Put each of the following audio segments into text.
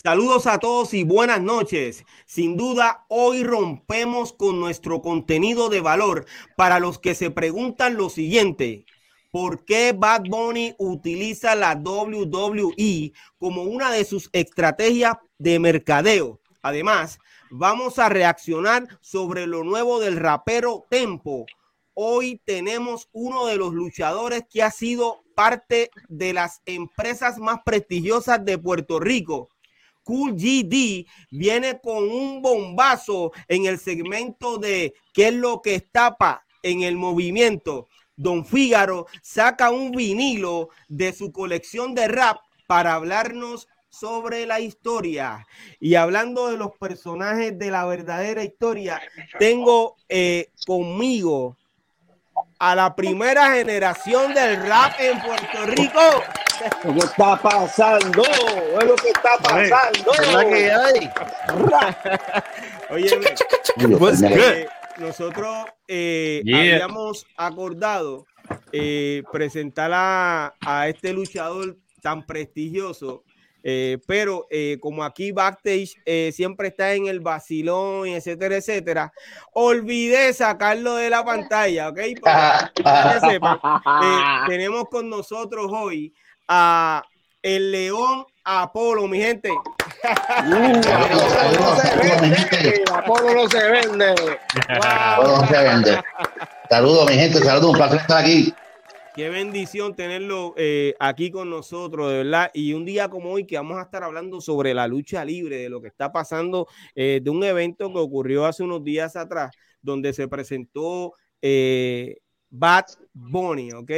Saludos a todos y buenas noches. Sin duda, hoy rompemos con nuestro contenido de valor para los que se preguntan lo siguiente. ¿Por qué Bad Bunny utiliza la WWE como una de sus estrategias de mercadeo? Además, vamos a reaccionar sobre lo nuevo del rapero Tempo. Hoy tenemos uno de los luchadores que ha sido parte de las empresas más prestigiosas de Puerto Rico Cool GD viene con un bombazo en el segmento de qué es lo que estapa en el movimiento. Don Fígaro saca un vinilo de su colección de rap para hablarnos sobre la historia. Y hablando de los personajes de la verdadera historia, tengo eh, conmigo a la primera generación del rap en Puerto Rico. ¿Qué está pasando? Es lo que está pasando. Es la que hay. Oye, nosotros eh, habíamos acordado eh, presentar a, a este luchador tan prestigioso eh, pero eh, como aquí backstage eh, siempre está en el vacilón, etcétera, etcétera, olvidé sacarlo de la pantalla, ¿ok? Para, que sepa, tenemos con nosotros hoy a el León Apolo, mi gente. Apolo no se vende. Apolo no se vende. Saludos, mi gente. Saludos, un placer estar aquí. Qué bendición tenerlo eh, aquí con nosotros, de verdad. Y un día como hoy que vamos a estar hablando sobre la lucha libre, de lo que está pasando, eh, de un evento que ocurrió hace unos días atrás, donde se presentó eh, Bad Bunny, ¿ok?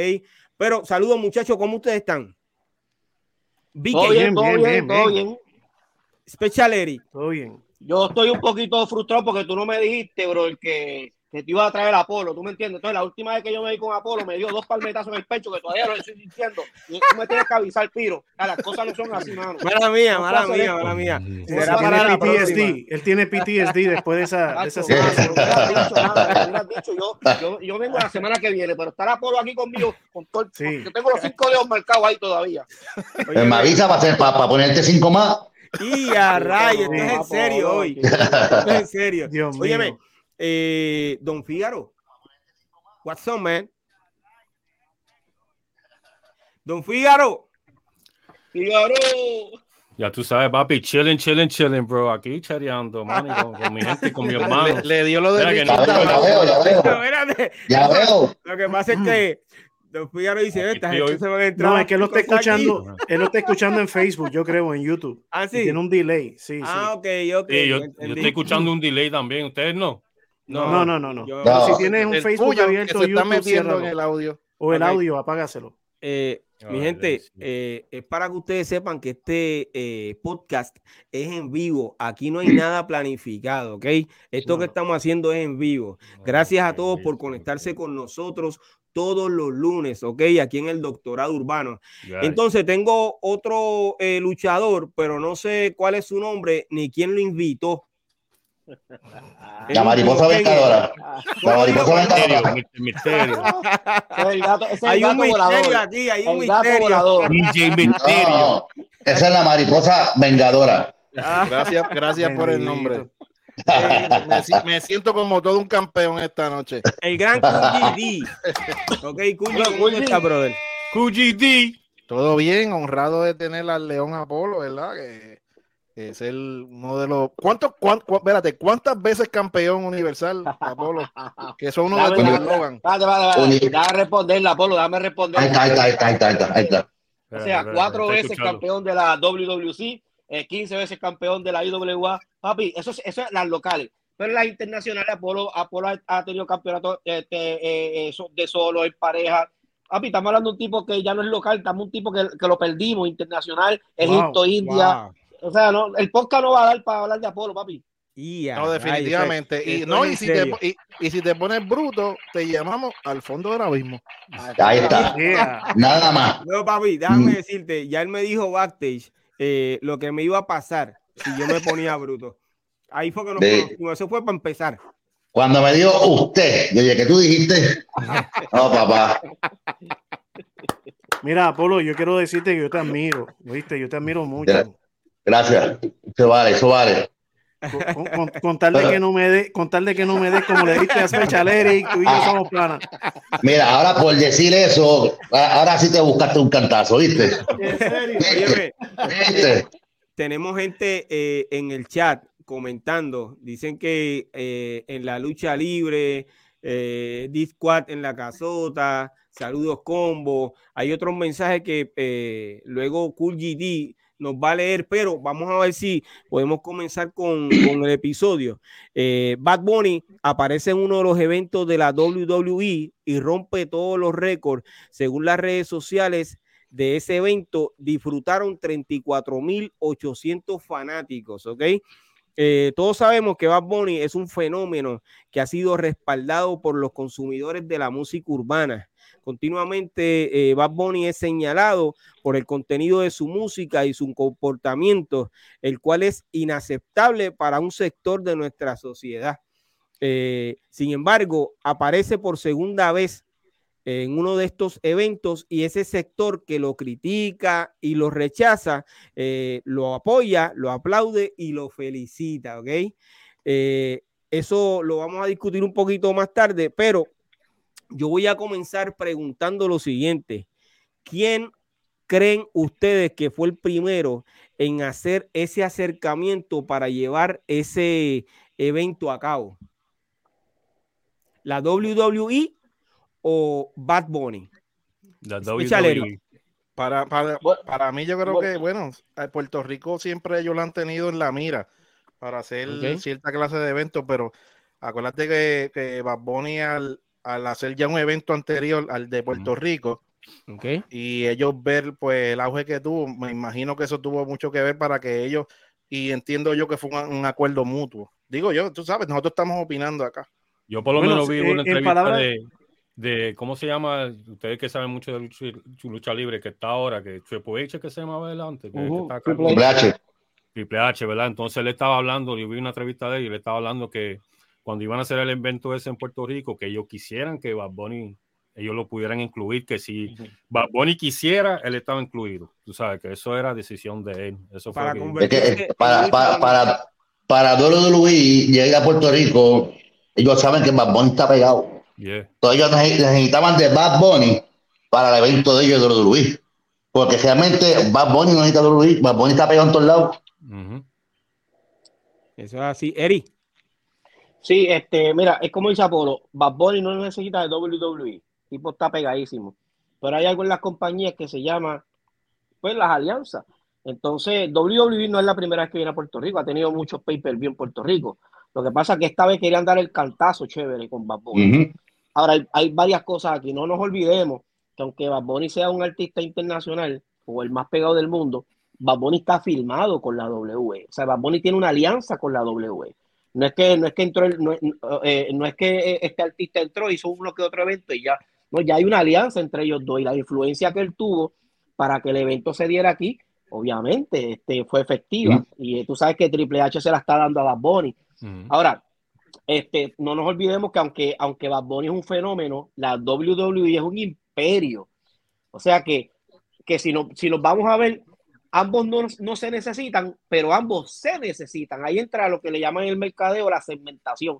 Pero saludos muchachos, ¿cómo ustedes están? Todo bien, todo bien, todo bien. Special Eric. Todo bien. Yo estoy un poquito frustrado porque tú no me dijiste, bro, el que que te iba a traer Apolo, ¿tú me entiendes? Entonces, la última vez que yo me vi con Apolo, me dio dos palmetazos en el pecho que todavía lo estoy diciendo. Y tú me tienes que avisar, Piro. las cosas no son así, mano. Mala mía, mala mía, mala mía. Será para PTSD. Él tiene PTSD después de esa, de esa semana. Dicho, yo, yo, yo, vengo la semana que viene, pero estar Apolo aquí conmigo, con todo sí. yo tengo los cinco dedos marcados ahí todavía. Oye, me avisa para, hacer, para, ponerte cinco más. Y a rayos, esto es en serio hoy. Esto es en serio. Dios mío. Óyeme, eh, Don Fígaro. What's up, man? Don Fígaro. Fígaro. Ya tú sabes, papi, chilling, chilling, chilling, bro. Aquí chareando, man, con, con, mi gente, con mi hermano. Le, dio lo de que no, ya, veo, ya veo. Ya veo. Lo que pasa es que Don Fígaro dice, esta gente se va a entrar. No, es que él lo está escuchando, él lo está escuchando en Facebook, yo creo, en YouTube. Ah, sí. Tiene un delay, sí, ah, sí. ok, ok. Sí, yo, yo, estoy escuchando un delay también, ¿ustedes no? No, no, no, no. no. Si tienes un Facebook abierto, se está metiendo en el audio. O el audio, apágaselo. Eh, mi gente, eh, es para que ustedes sepan que este eh, podcast es en vivo. Aquí no hay nada planificado, ¿ok? Esto que estamos haciendo es en vivo. Gracias a todos por conectarse con nosotros todos los lunes, ¿ok? Aquí en el Doctorado Urbano. Entonces, tengo otro luchador, pero no sé cuál es su nombre ni quién lo invitó. La mariposa vengadora. La mariposa vengadora. Misterio. Hay un misterio aquí, hay un misterio. misterio. esa es la mariposa vengadora. Gracias, gracias por el nombre. me, me, siento como todo un campeón esta noche. El gran QGD. ok, ¿cómo está, brother? QGD. Todo bien, honrado de tener al León Apolo, ¿verdad? Que es el uno de los. ¿Cuántos, cuánto, espérate, ¿cuántas veces campeón universal, Apolo? Que son uno de tus eslogan. Vale, vale, Dame responderle, Apolo, dame responder. Ahí está, ahí está, ahí está, ahí está. Ahí está. O sea, cuatro veces campeón de la WWC, eh, 15 veces campeón de la IWA. Papi, eso, eso es las locales. Pero las internacionales, Apolo, Apolo ha, tenido campeonatos este, eh, eh, de solo, en pareja. Papi, estamos hablando de un tipo que ya no es local, estamos un tipo que, que lo perdimos, internacional, Egipto, India. O sea, no, el podcast no va a dar para hablar de Apolo, papi. no, definitivamente. y, no, y, si te, y, si te, pones bruto, te llamamos al fondo del abismo. Ahí está. Nada más. No, papi, déjame mm. decirte, ya él me dijo backstage eh, lo que me iba a pasar si yo me ponía bruto. Ahí fue que nos Eso fue para empezar. Cuando me dijo usted, yo dije que tú dijiste. No, papá. Mira, Apolo, yo quiero decirte que yo te admiro, ¿viste? Yo te admiro mucho. Gracias. Eso vale, eso vale. Con, tal de que no me dé, con tal de que no me dé como le diste a Special Eric, tú y yo somos planas. Mira, ahora por decir eso, ahora sí te buscaste un cantazo, ¿viste? ¿En serio? ¿Viste? Tenemos gente eh, en el chat comentando, dicen que eh, en la lucha libre, eh, Discord en la casota, saludos combo, hay otros mensajes que eh, luego Cool GD nos va a leer, pero vamos a ver si podemos comenzar con, con el episodio. Eh, Bad Bunny aparece en uno de los eventos de la WWE y rompe todos los récords. Según las redes sociales de ese evento, disfrutaron 34.800 fanáticos, ¿ok? Eh, todos sabemos que Bad Bunny es un fenómeno que ha sido respaldado por los consumidores de la música urbana. Continuamente eh, Bad Bunny es señalado por el contenido de su música y su comportamiento, el cual es inaceptable para un sector de nuestra sociedad. Eh, sin embargo, aparece por segunda vez en uno de estos eventos y ese sector que lo critica y lo rechaza, eh, lo apoya, lo aplaude y lo felicita, ¿ok? Eso lo vamos a discutir un poquito más tarde, pero yo voy a comenzar preguntando lo siguiente. ¿Quién creen ustedes que fue el primero en hacer ese acercamiento para llevar ese evento a cabo? ¿La WWE o Bad Bunny? La WWE. Para, para, para, mí yo creo que, bueno, Puerto Rico siempre ellos lo han tenido en la mira para hacer cierta clase de eventos, pero acuérdate que, que Bad Bunny al, al, hacer ya un evento anterior al de Puerto Rico, okay. y ellos ver pues el auge que tuvo, me imagino que eso tuvo mucho que ver para que ellos, y entiendo yo que fue un, un acuerdo mutuo. Digo yo, tú sabes, nosotros estamos opinando acá. Yo por lo menos vi una entrevista de, de, ¿cómo se llama? Ustedes que saben mucho de lucha, lucha libre, que está ahora, que Triple H que se llamaba adelante. Que, uh -huh. que Triple H. Triple H, ¿verdad? Entonces él estaba hablando, yo vi una entrevista de él y le estaba hablando que cuando iban a hacer el evento ese en Puerto Rico, que ellos quisieran que Bad Bunny, ellos lo pudieran incluir, que si. Bad Bunny quisiera, él estaba incluido. Tú sabes que eso era decisión de él. Eso para fue que... es que, para, para, para, para WWE llega a Puerto Rico, ellos saben que Bad Bunny está pegado. Yeah. Entonces ellos necesitaban de Bad Bunny para el evento de ellos de WWE. Porque realmente Bad Bunny no necesita WWE, Bad Bunny está pegado en todos lados. Uh -huh. Eso es así. Eri. Sí, este, mira, es como dice Apolo, Bad Bunny no necesita de WWE. El tipo está pegadísimo. Pero hay algo en las compañías que se llama, pues, las alianzas. Entonces, WWE no es la primera vez que viene a Puerto Rico, ha tenido muchos pay-per-view en Puerto Rico. Lo que pasa es que esta vez querían dar el cantazo chévere con Bad Bunny. Uh -huh. Ahora, hay, hay, varias cosas aquí. No nos olvidemos que aunque Bad Bunny sea un artista internacional o el más pegado del mundo, Bad Bunny está filmado con la W. O sea, Bad Bunny tiene una alianza con la W. No es que, no es que entró, el, no, eh, no, es que este artista entró, hizo uno que otro evento y ya. No, ya hay una alianza entre ellos dos y la influencia que él tuvo para que el evento se diera aquí, obviamente, este, fue efectiva. -huh. Y tú sabes que Triple H se la está dando a Bad Bunny. -huh. Ahora, este, no nos olvidemos que aunque, aunque Bad Bunny es un fenómeno, la WWE es un imperio. O sea que, que si, no, si nos vamos a ver, ambos no, no, se necesitan, pero ambos se necesitan. Ahí entra lo que le llaman el mercadeo la segmentación.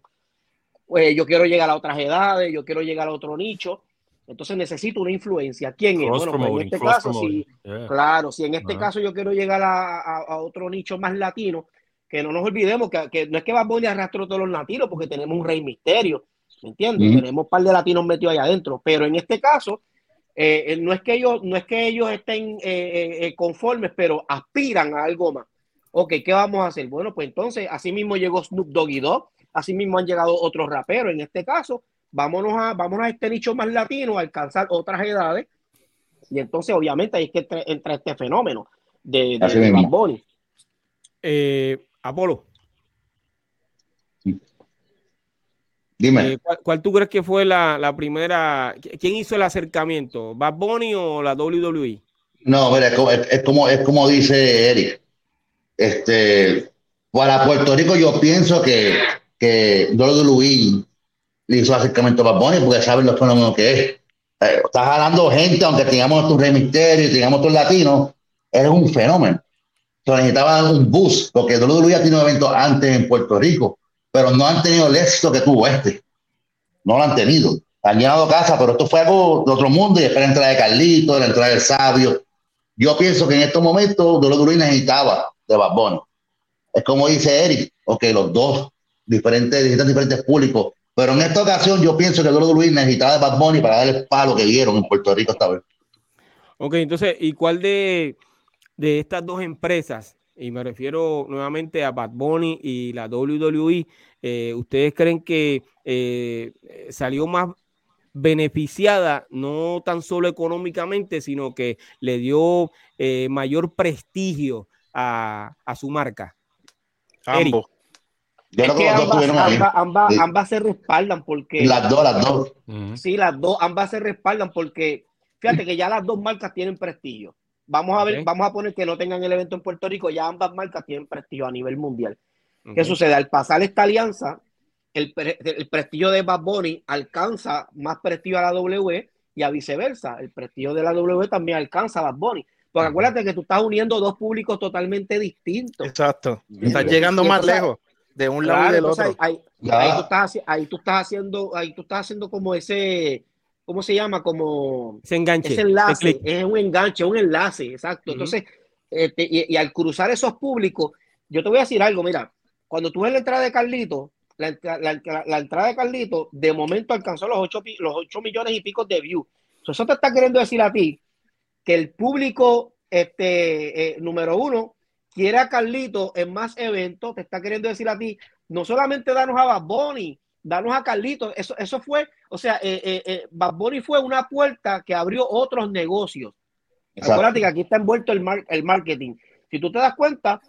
Pues yo quiero llegar a otras edades, yo quiero llegar a otro nicho. Entonces necesito una influencia. ¿Quién es? Bueno, pues en este caso, si, yeah. claro, si en este uh -huh. caso yo quiero llegar a, a, a otro nicho más latino, que no nos olvidemos que, que no es que Bad Bunny arrastró todos los latinos, porque tenemos un rey misterio, ¿me entiendes? Mm. Tenemos un par de latinos metidos allá adentro, pero en este caso, eh, no, es que ellos, no es que ellos estén eh, eh, conformes, pero aspiran a algo más. Ok, ¿qué vamos a hacer? Bueno, pues entonces, así mismo llegó Snoop Doggy Dogg, así mismo han llegado otros raperos, en este caso, vámonos a, vámonos a este nicho más latino, a alcanzar otras edades, y entonces obviamente ahí es que entra este fenómeno de, de, de Bad Bunny. Eh, Apolo. Dime. Eh, ¿cuál, ¿cuál, tú crees que fue la, la, primera? ¿Quién hizo el acercamiento? ¿Bad Bunny o la WWE? No, mira, es como, es, como, es como dice Eric. Este, para Puerto Rico yo pienso que, que WWE le hizo acercamiento a Bad Bunny porque saben los fenómenos que es. Eh, estás jalando gente, aunque tengamos tu rey misterio y tengamos tus latinos, eres un fenómeno. se necesitaba un bus, porque WWE ha tenido eventos antes en Puerto Rico, pero no han tenido el éxito que tuvo este. No lo han tenido. Han llenado casa, pero esto fue algo de otro mundo y después la entrada de Carlito, la entrada del Sabio. Yo pienso que en estos momentos WWE necesitaba de Bad Es como dice Eric, ok, los dos diferentes, diferentes públicos, pero en esta ocasión yo pienso que WWE necesitaba de Bad Bunny para dar el palo que vieron en Puerto Rico esta vez. Ok, entonces, ¿y cuál de, de estas dos empresas, y me refiero nuevamente a Bad Bunny y la WWE, eh, ¿ustedes creen que eh, salió más beneficiada, no tan solo económicamente, sino que le dio eh, mayor prestigio a, a su marca? Ambos. Yo creo que ambas, ambas, ambas, se respaldan porque. Las dos, las dos. Sí, las dos, ambas se respaldan porque fíjate que ya las dos marcas tienen prestigio. Vamos a ver, vamos a poner que no tengan el evento en Puerto Rico, ya ambas marcas tienen prestigio a nivel mundial. ¿Qué sucede? Al pasar esta alianza, el, el, prestigio de Bad Bunny alcanza más prestigio a la W y a viceversa. El prestigio de la W también alcanza a Bad Bunny. Porque acuérdate que tú estás uniendo dos públicos totalmente distintos. Exacto. Estás llegando más lejos de un lado y del otro. Ahí, tú estás, ahí, tú estás, haciendo, ahí tú estás haciendo como ese, ¿cómo se llama? Como ese enganche. Ese enlace, es un enganche, un enlace, exacto. Entonces, este, y, al cruzar esos públicos, yo te voy a decir algo, mira, cuando tú ves la entrada de Carlito, la, la, entrada de Carlito de momento alcanzó los 8, los 8 millones y pico de views. Eso te está queriendo decir a ti que el público este, eh, número uno quiere a Carlito en más eventos, te está queriendo decir a ti, no solamente danos a Bad Bunny, danos a Carlito, eso, eso fue, o sea, eh, eh, eh Bad Bunny fue una puerta que abrió otros negocios. Acuérdate que aquí está envuelto el, el marketing. Si tú te das cuenta,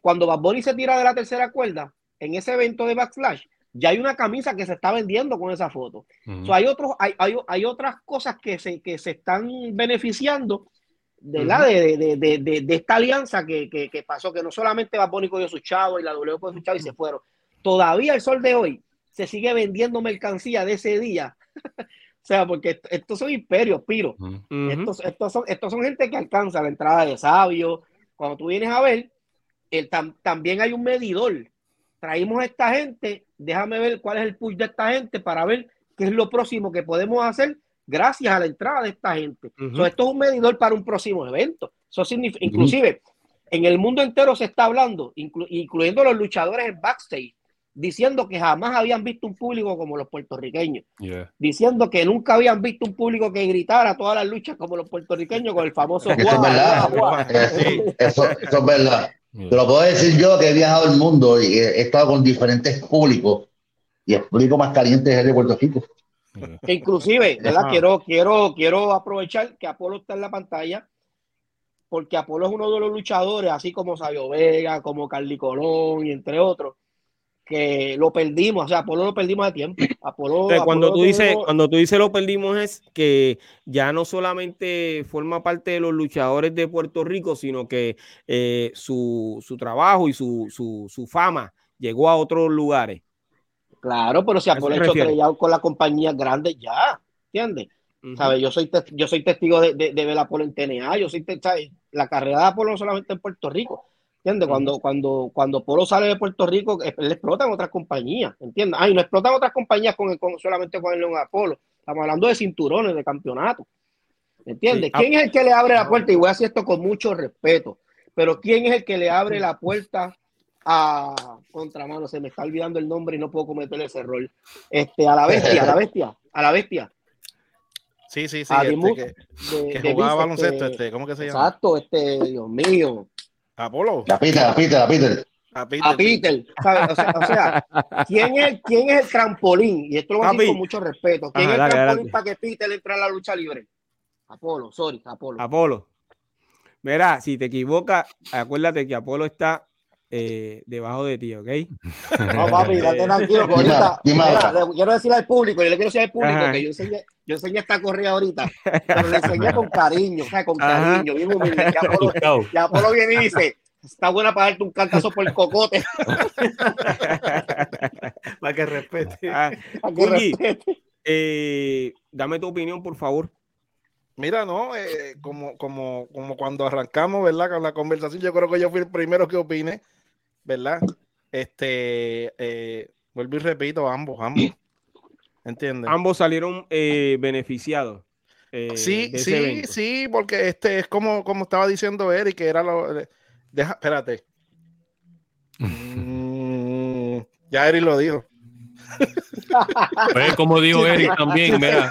cuando Bad Bunny se tira de la tercera cuerda, en ese evento de Backflash, ya hay una camisa que se está vendiendo con esa foto. hay, otros, hay, hay, hay, otras cosas que se, que se están beneficiando de, la, de, de, de, de, esta alianza que, que, que, pasó, que no solamente va Bónico y su chavo y la W con su chavo y se fueron. Todavía el sol de hoy se sigue vendiendo mercancía de ese día. o sea, porque estos son imperios, Piro. estos, estos, son, estos son gente que alcanza la entrada de sabio. Cuando tú vienes a ver, el, también hay un medidor. Traímos a esta gente, déjame ver cuál es el push de esta gente para ver qué es lo próximo que podemos hacer gracias a la entrada de esta gente. esto es un medidor para un próximo evento. Eso significa, inclusive, en el mundo entero se está hablando, incluyendo los luchadores en backstage, diciendo que jamás habían visto un público como los puertorriqueños, diciendo que nunca habían visto un público que gritara todas las luchas como los puertorriqueños con el famoso eso es verdad, eso, es verdad. Te lo puedo decir yo que he viajado el mundo y he, estado con diferentes públicos y el público más caliente es el de Puerto Rico. Que inclusive, ¿verdad? Quiero, quiero, quiero aprovechar que Apolo está en la pantalla, porque Apolo es uno de los luchadores, así como Sabio Vega, como Carly Colón y entre otros, que lo perdimos, o sea, Apolo lo perdimos de tiempo. Apolo, cuando tú dices, cuando tú dices lo perdimos es que ya no solamente forma parte de los luchadores de Puerto Rico, sino que eh, su, su, trabajo y su, su, su fama llegó a otros lugares. Claro, pero si Apolo hecho estrellado con la compañía grande ya, ¿entiendes? Yo soy, yo soy testigo de, de, ver a Apolo en TNA, yo soy la carrera de Apolo no solamente en Puerto Rico, ¿entiendes? Cuando, cuando, cuando Apolo sale de Puerto Rico, él explota en otras compañías, ¿entiendes? Ay, no explotan otras compañías con, con solamente con el León Apolo, estamos hablando de cinturones, de campeonato, ¿entiendes? ¿Quién es el que le abre la puerta? Y voy a decir esto con mucho respeto, pero ¿quién es el que le abre la puerta a contramano, se me está olvidando el nombre y no puedo cometer ese error. Este, a la bestia, a la bestia, a la bestia. Sí, sí, sí. Este, que, jugaba baloncesto, este, ¿cómo que se llama? Exacto, este, Dios mío. Apolo. La Peter, la Peter, la Peter. A Peter. O, sea, ¿quién, es, ¿quién es el trampolín? Y esto lo voy a decir con mucho respeto. ¿Quién es el trampolín para que Peter entre a la lucha libre? Apolo, sorry, Apolo. Apolo. Mira, si te equivocas, acuérdate que Apolo está eh, debajo de ti, ¿ok? No, papi, date tranquilo. Ahorita, quiero decirle al público, yo le quiero decir al público que yo enseñé, yo enseñé esta correa ahorita, pero le enseñé con cariño, o sea, con cariño, bien humilde. Ya Apolo, ya Apolo viene y dice, está buena para darte un cantazo por el cocote. para que respete. Ah, para que respete. Eh, dame tu opinión, por favor. Mira, no, eh, como, como, como cuando arrancamos, ¿verdad? Con la conversación, yo creo que yo fui el primero que opine, ¿verdad? Este, eh, vuelvo y repito, ambos, ambos. ¿Entiendes? Ambos salieron eh, beneficiados. sí, sí, sí, porque este es como, como estaba diciendo Eric, que era lo. Deja, espérate. Mm, ya Eric lo dijo. Pues como dijo Eric también, mira,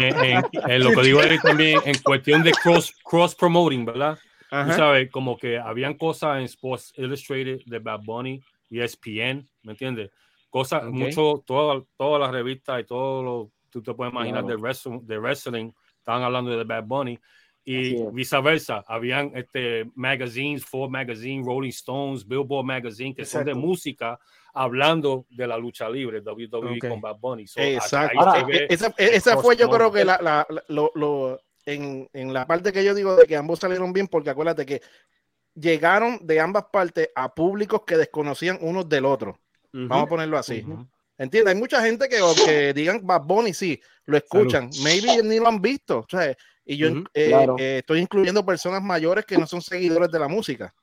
en, lo que digo Eric también, en cuestión de cross, cross promoting, ¿verdad? Tú sabes, como que habían cosas en Sports Illustrated de Bad Bunny y ESPN, ¿me entiendes? Cosas, mucho, todas todas las revistas y todo lo tú te puedes imaginar de, wrestling, de wrestling, estaban hablando de Bad Bunny y viceversa. Habían este, magazines, Ford Magazine, Rolling Stones, Billboard Magazine, que son de música, hablando de la lucha libre, WWE con Bad Bunny. Exacto. esa, fue yo creo que la, la, lo, lo, en, en, la parte que yo digo de que ambos salieron bien, porque acuérdate que llegaron de ambas partes a públicos que desconocían unos del otro. Vamos a ponerlo así. ¿Entiendes? Hay mucha gente que, que digan Bad Bunny, sí, lo escuchan, maybe ni lo han visto. O sea, y yo eh, eh, estoy incluyendo personas mayores que no son seguidores de la música.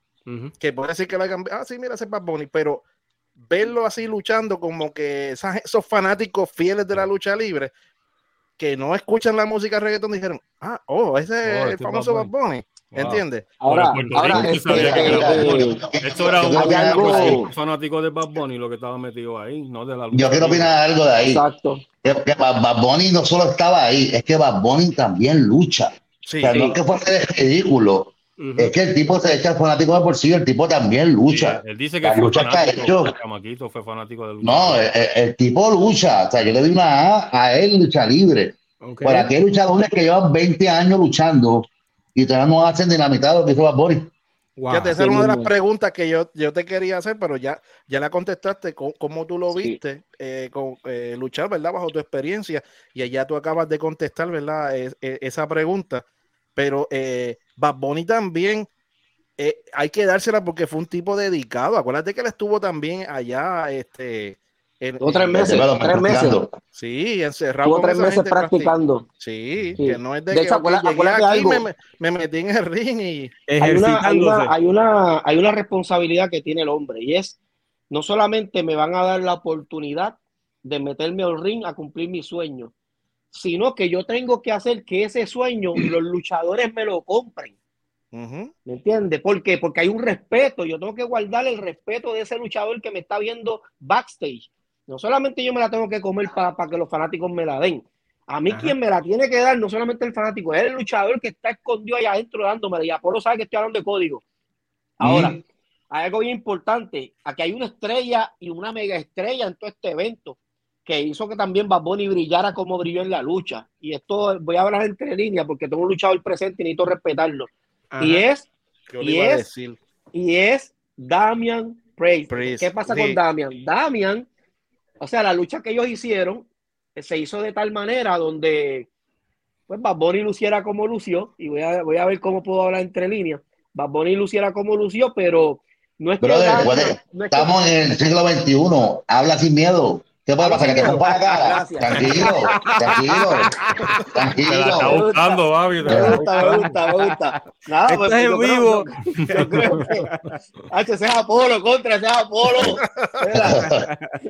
Que puede decir que la ah, sí, mira ese Bad Bunny, pero verlo así luchando como que esos fanáticos fieles de la lucha libre que no escuchan la música reggaeton dijeron, ah, oh, ese es oh, el este famoso Bad Bunny. ¿Entiendes? Ahora, ahora este, eh, esto era un fanático de Bad Bunny lo que estaba metido ahí, no de la lucha. Yo quiero opinar algo de ahí. Exacto. Que, Bad Bunny no solo estaba ahí, es que Bad Bunny también lucha. Sí, o sea, no es que fuese ridículo. Es que el tipo se echa el fanático de por sí, el tipo también lucha. él dice que fue fanático, que fue fanático de lucha. No, el, tipo lucha. O sea, yo le doy una A a él lucha libre. Okay. Por aquí hay luchadores que llevan 20 años luchando y todavía no hacen de la mitad de lo que hizo Bad Bunny. Wow. esa es una de las preguntas que yo, yo te quería hacer, pero ya, ya la contestaste. ¿Cómo, tú lo viste eh, con, eh, luchar, verdad? Bajo tu experiencia. Y allá tú acabas de contestar, ¿verdad? esa pregunta. Pero eh, Bad Bunny también eh, hay que dársela porque fue un tipo dedicado. Acuérdate que él estuvo también allá, este. En, tres meses, tres meses. Sí, encerrado. tres meses practicando. Sí, que no es de, que aquí, me, metí en el ring y. Hay una, hay, una, hay, una, hay una responsabilidad que tiene el hombre y es no solamente me van a dar la oportunidad de meterme al ring a cumplir mi sueño, sino que yo tengo que hacer que ese sueño los luchadores me lo compren. ¿Me entiendes? ¿Por qué? Porque hay un respeto. Yo tengo que guardar el respeto de ese luchador que me está viendo backstage. No solamente yo me la tengo que comer para que los fanáticos me la den. A mí quien me la tiene que dar, no solamente el fanático, es el luchador que está escondido allá adentro dándome. Y Apolo sabe que estoy hablando de código. Ahora, hay algo bien importante. Aquí hay una estrella y una mega estrella en todo este evento que hizo que también Bad Bunny brillara como brilló en la lucha. Y esto voy a hablar entre líneas porque tengo un luchador presente y necesito respetarlo. Y es, y es, y es Damian Priest. ¿Qué pasa con Damian? Damian, o sea, la lucha que ellos hicieron eh, se hizo de tal manera donde pues Bad Bunny luciera como lució, y voy a, voy a ver cómo puedo hablar entre líneas. Bad Bunny luciera como lució, pero no es que. estamos en el siglo XXI, habla sin miedo. ¿Qué puede pasar? Que te rompa la cara. Tranquilo, tranquilo, tranquilo. está buscando, Babi. Me gusta, me gusta, me gusta. Nada, pues, en vivo. yo creo que. H, ese es Apolo, contra ese es Apolo.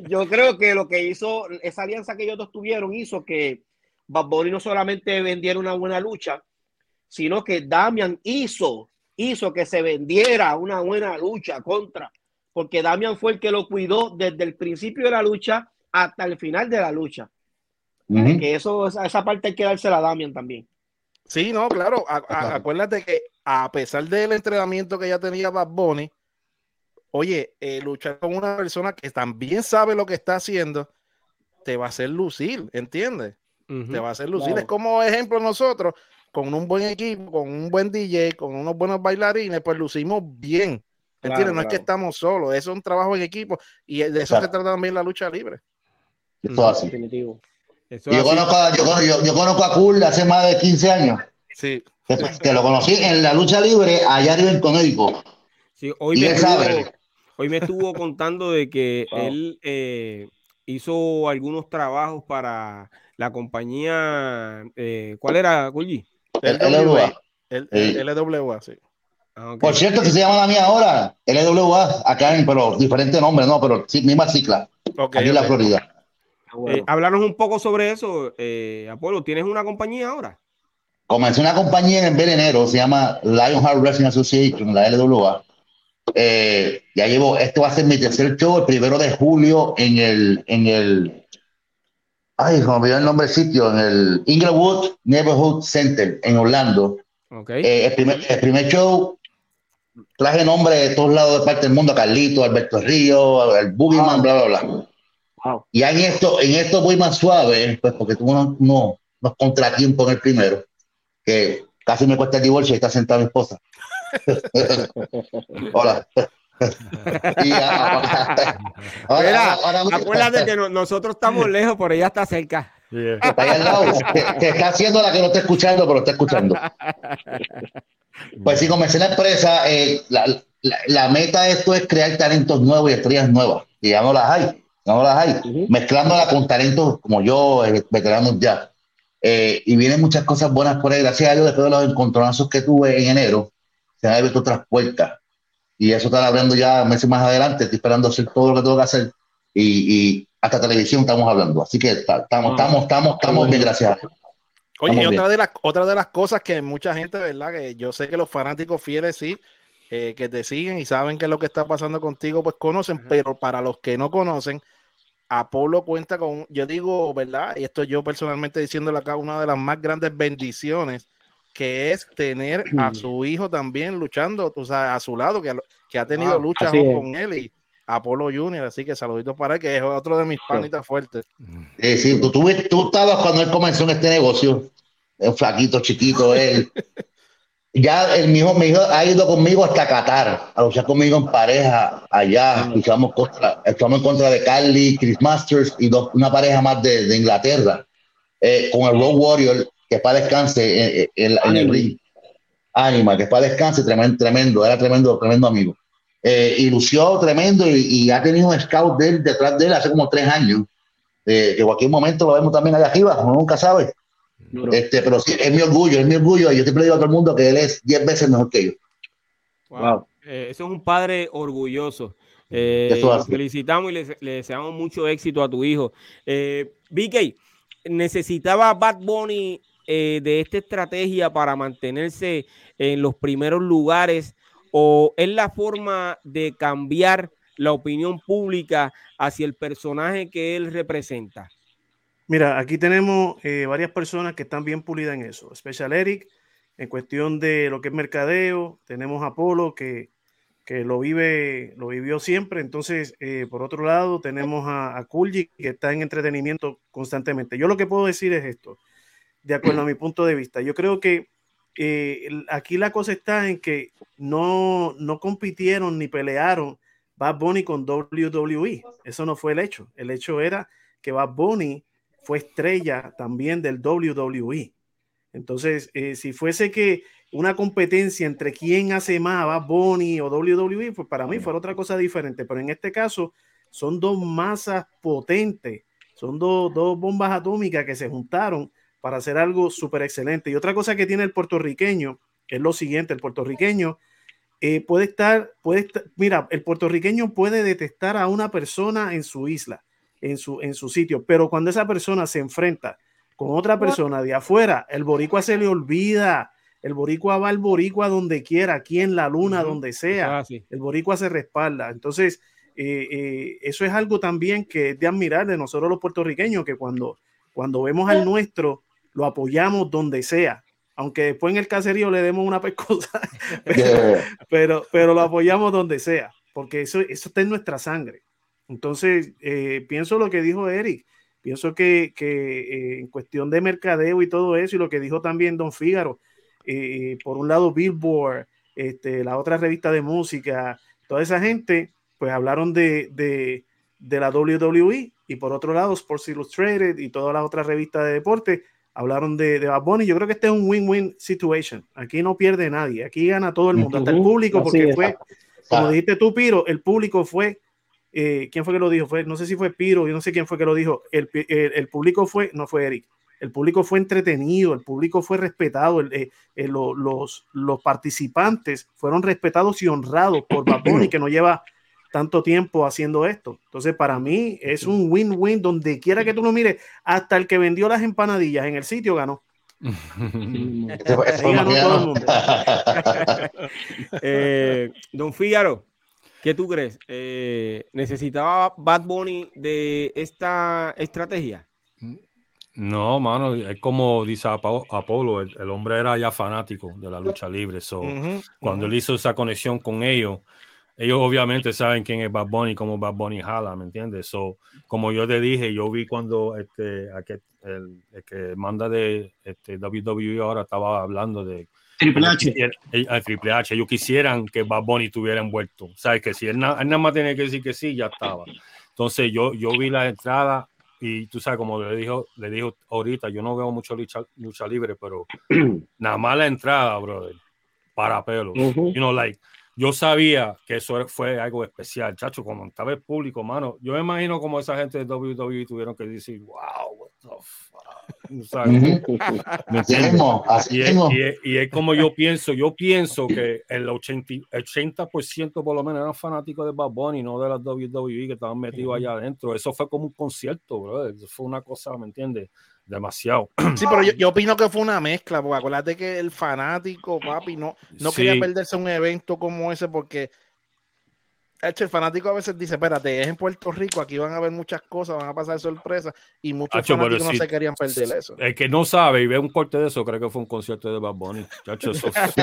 yo creo que lo que hizo, esa alianza que ellos dos tuvieron, hizo que Bad Bunny no solamente vendiera una buena lucha, sino que Damian hizo, hizo que se vendiera una buena lucha contra porque Damian fue el que lo cuidó desde el principio de la lucha hasta el final de la lucha. Que eso, esa parte hay que dársela a Damian también. Sí, no, claro. acuérdate que a pesar del entrenamiento que ya tenía Bad Bunny, oye, eh, luchar con una persona que también sabe lo que está haciendo, te va a hacer lucir, ¿entiendes? Te va a hacer lucir. Es como ejemplo nosotros, con un buen equipo, con un buen DJ, con unos buenos bailarines, pues lucimos bien. ¿Entiendes? no es que estamos solos, eso es un trabajo en equipo y de eso se trata también la lucha libre. Esto así. Definitivo. yo, Conozco a, yo, yo, conozco a Cool hace más de 15 años. Sí. Que, lo conocí en la lucha libre allá en Conérico. Sí, hoy, me estuvo, hoy me estuvo contando de que él eh, hizo algunos trabajos para la compañía. Eh, ¿Cuál era, Kulji? LWA. El, LWA, sí. Ah, Por cierto, que se llama la mía ahora, LWA, acá en, pero diferente nombre, no, pero sí, misma cicla. aquí en la Florida. Eh, háblanos un poco sobre eso, eh, Apolo. ¿Tienes una compañía ahora? Comencé una compañía en enero, se llama Lionheart Wrestling Association, la LWA. Eh, ya llevo, este va a ser mi tercer show, el primero de julio en el, en el, ay, se me olvidó el nombre del sitio, en el Inglewood Neighborhood Center en Orlando. Okay. Eh, el, primer, el primer show traje nombre de todos lados de parte del mundo, Carlito, Alberto Río, el Boogeyman, bla, bla, bla. Y Ya en esto, en esto voy más suave, pues porque tuve unos, no, unos contratiempos en el primero, que casi me cuesta el divorcio y está sentada mi esposa. Hola. acuérdate que nosotros estamos lejos, pero ella está cerca. Está ahí al lado, que, está haciendo la que no está escuchando, pero está escuchando. Pues si comencé la empresa, eh, la, la, meta de esto es crear talentos nuevos y estrellas nuevas. Y ya no las hay, no las hay. Mezclándola con talentos como yo, eh, veteranos ya. Eh, y vienen muchas cosas buenas por ahí. Gracias a Dios, después de los encontronazos que tuve en enero, se han abierto otras puertas. Y eso está abriendo ya meses más adelante. Estoy esperando hacer todo lo que tengo que hacer. Y, y hasta televisión estamos hablando. Así que estamos, estamos, estamos, estamos bien, gracias. Oye, y otra de, las, otra de las cosas que mucha gente, ¿verdad? Que yo sé que los fanáticos fieles sí, eh, que te siguen y saben que lo que está pasando contigo, pues conocen, pero para los que no conocen, Apolo cuenta con, yo digo, ¿verdad? Y esto yo personalmente diciéndole acá, una de las más grandes bendiciones que es tener a su hijo también luchando, o sea, a su lado, que, que ha tenido luchas con él y Apolo Junior, así que saluditos para él, que es otro de mis panitas fuertes. Sí, sí, tú, tú, estabas cuando él comenzó en este negocio, un flaquito, chiquito, él. ya el mi hijo, mi hijo ha ido conmigo hasta Qatar, a luchar conmigo en pareja allá, luchamos contra, estamos en contra de Carly, Chris Masters y dos, una pareja más de, de Inglaterra, eh, con el Road Warrior, que para descanse en, el ring. Ánima, que para descanse, tremendo, tremendo, era tremendo, tremendo amigo. Eh, y lució tremendo y, ha tenido un scout de él, detrás de él hace como tres años. Eh, que cualquier momento lo vemos también allá arriba, uno nunca sabe. Este, pero sí, es mi orgullo, es mi orgullo. Y yo siempre digo a todo el mundo que él es diez veces mejor que yo. Wow. Eh, eso es un padre orgulloso. felicitamos y le, deseamos mucho éxito a tu hijo. Eh, BK, necesitaba Bad Bunny eh, de esta estrategia para mantenerse en los primeros lugares o es la forma de cambiar la opinión pública hacia el personaje que él representa? Mira, aquí tenemos eh, varias personas que están bien pulidas en eso. Special Eric, en cuestión de lo que es mercadeo, tenemos a Apolo que, que lo vive, lo vivió siempre. Entonces, eh, por otro lado, tenemos a, a Kulji, que está en entretenimiento constantemente. Yo lo que puedo decir es esto de acuerdo a mi punto de vista. Yo creo que eh, aquí la cosa está en que no, no compitieron ni pelearon Bad Bunny con WWE. Eso no fue el hecho. El hecho era que Bad Bunny fue estrella también del WWE. Entonces, eh, si fuese que una competencia entre quién hace más, Bad Bunny o WWE, pues para mí fue otra cosa diferente. Pero en este caso, son dos masas potentes, son dos, dos bombas atómicas que se juntaron para hacer algo súper excelente. Y otra cosa que tiene el puertorriqueño es lo siguiente, el puertorriqueño eh, puede estar, puede mira, el puertorriqueño puede detestar a una persona en su isla, en su, en su sitio, pero cuando esa persona se enfrenta con otra persona de afuera, el boricua se le olvida, el boricua va al boricua donde quiera, aquí en la luna, donde sea, el boricua se respalda. Entonces, eh, eh, eso es algo también que es de admirar de nosotros los puertorriqueños, que cuando, cuando vemos al nuestro, lo apoyamos donde sea, aunque después en el caserío le demos una pescosa, pero, pero, lo apoyamos donde sea, porque eso, eso está en nuestra sangre. Entonces, eh, pienso lo que dijo Eric, pienso que, que eh, en cuestión de mercadeo y todo eso, y lo que dijo también Don Fígaro, eh, por un lado Billboard, este, la otra revista de música, toda esa gente, pues hablaron de, de, de la WWE y por otro lado Sports Illustrated y todas las otras revistas de deporte hablaron de, de Bad Bunny. Yo creo que este es un win-win situation. Aquí no pierde nadie, aquí gana todo el mundo, hasta el público, porque fue, como dijiste tú, Piro, el público fue. Eh, ¿Quién fue que lo dijo? Fue, no sé si fue Piro, yo no sé quién fue que lo dijo. El, el, público fue, no fue Eric. el público fue entretenido, el público fue respetado, eh, eh, los, los participantes fueron respetados y honrados por Bad que no lleva tanto tiempo haciendo esto. Entonces, para mí es un win-win donde quiera que tú lo mires, hasta el que vendió las empanadillas en el sitio ganó. Eh, don Fígaro, ¿qué tú crees? Eh, ¿Necesitaba Bad Bunny de esta estrategia? No, mano, es como dice Apolo, el, el hombre era ya fanático de la lucha libre. So, cuando él hizo esa conexión con ellos, ellos obviamente saben quién es Bad Bunny, cómo Bad Bunny jala, ¿me entiendes? So, como yo te dije, yo vi cuando este, el, que manda de este, WWE ahora estaba hablando de Triple H. Triple H. Ellos quisieran que Bad Bunny estuviera envuelto. ¿Sabes? Que si él, nada más tenía que decir que sí, ya estaba. Entonces yo, yo vi la entrada y tú sabes, como le dijo, le dijo ahorita, yo no veo mucho lucha, lucha libre, pero nada más la entrada, brother, para pelos. You know, like, yo sabía que eso fue algo especial, chacho, como estaba el público, mano. Yo me imagino como esa gente de WWE tuvieron que decir, wow, what the fuck. Y, es, como yo pienso, yo pienso que el 80%, 80 por lo menos eran fanáticos de Bad Bunny, no de las WWE que estaban metidos allá adentro. Eso fue como un concierto, bro. Eso fue una cosa, ¿me entiendes? demasiado. Sí, pero yo, opino que fue una mezcla, porque acuérdate que el fanático, papi, no, no quería perderse un evento como ese porque el fanático a veces dice, espérate, es en Puerto Rico, aquí van a haber muchas cosas, van a pasar sorpresas, y muchos fanáticos no se querían perder eso. El que no sabe y ve un corte de eso, cree que fue un concierto de Bad Bunny. Chacho, eso.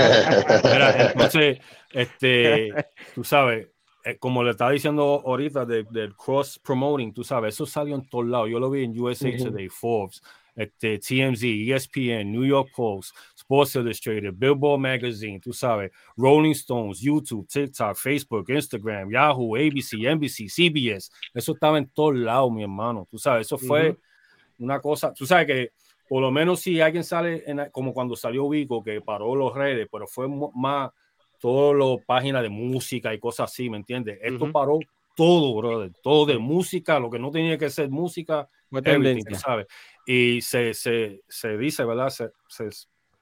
entonces, este, tú sabes, eh, como le estaba diciendo ahorita del cross promoting, tú sabes, eso salió en todos lados. Yo lo vi en USA Today, Forbes, este, TMZ, ESPN, New York Post, Sports Illustrated, Billboard Magazine, tú sabes, Rolling Stones, YouTube, TikTok, Facebook, Instagram, Yahoo, ABC, NBC, CBS. Eso estaba en todos lados, mi hermano. Tú sabes, eso fue una cosa, tú sabes que por lo menos si alguien sale, como cuando salió Vico, que paró los redes, pero fue más todas las páginas de música y cosas así, ¿me entiendes? Esto paró todo, brother, todo de música, lo que no tenía que ser música, ¿sabes? Y se, se, se dice, ¿verdad? Se,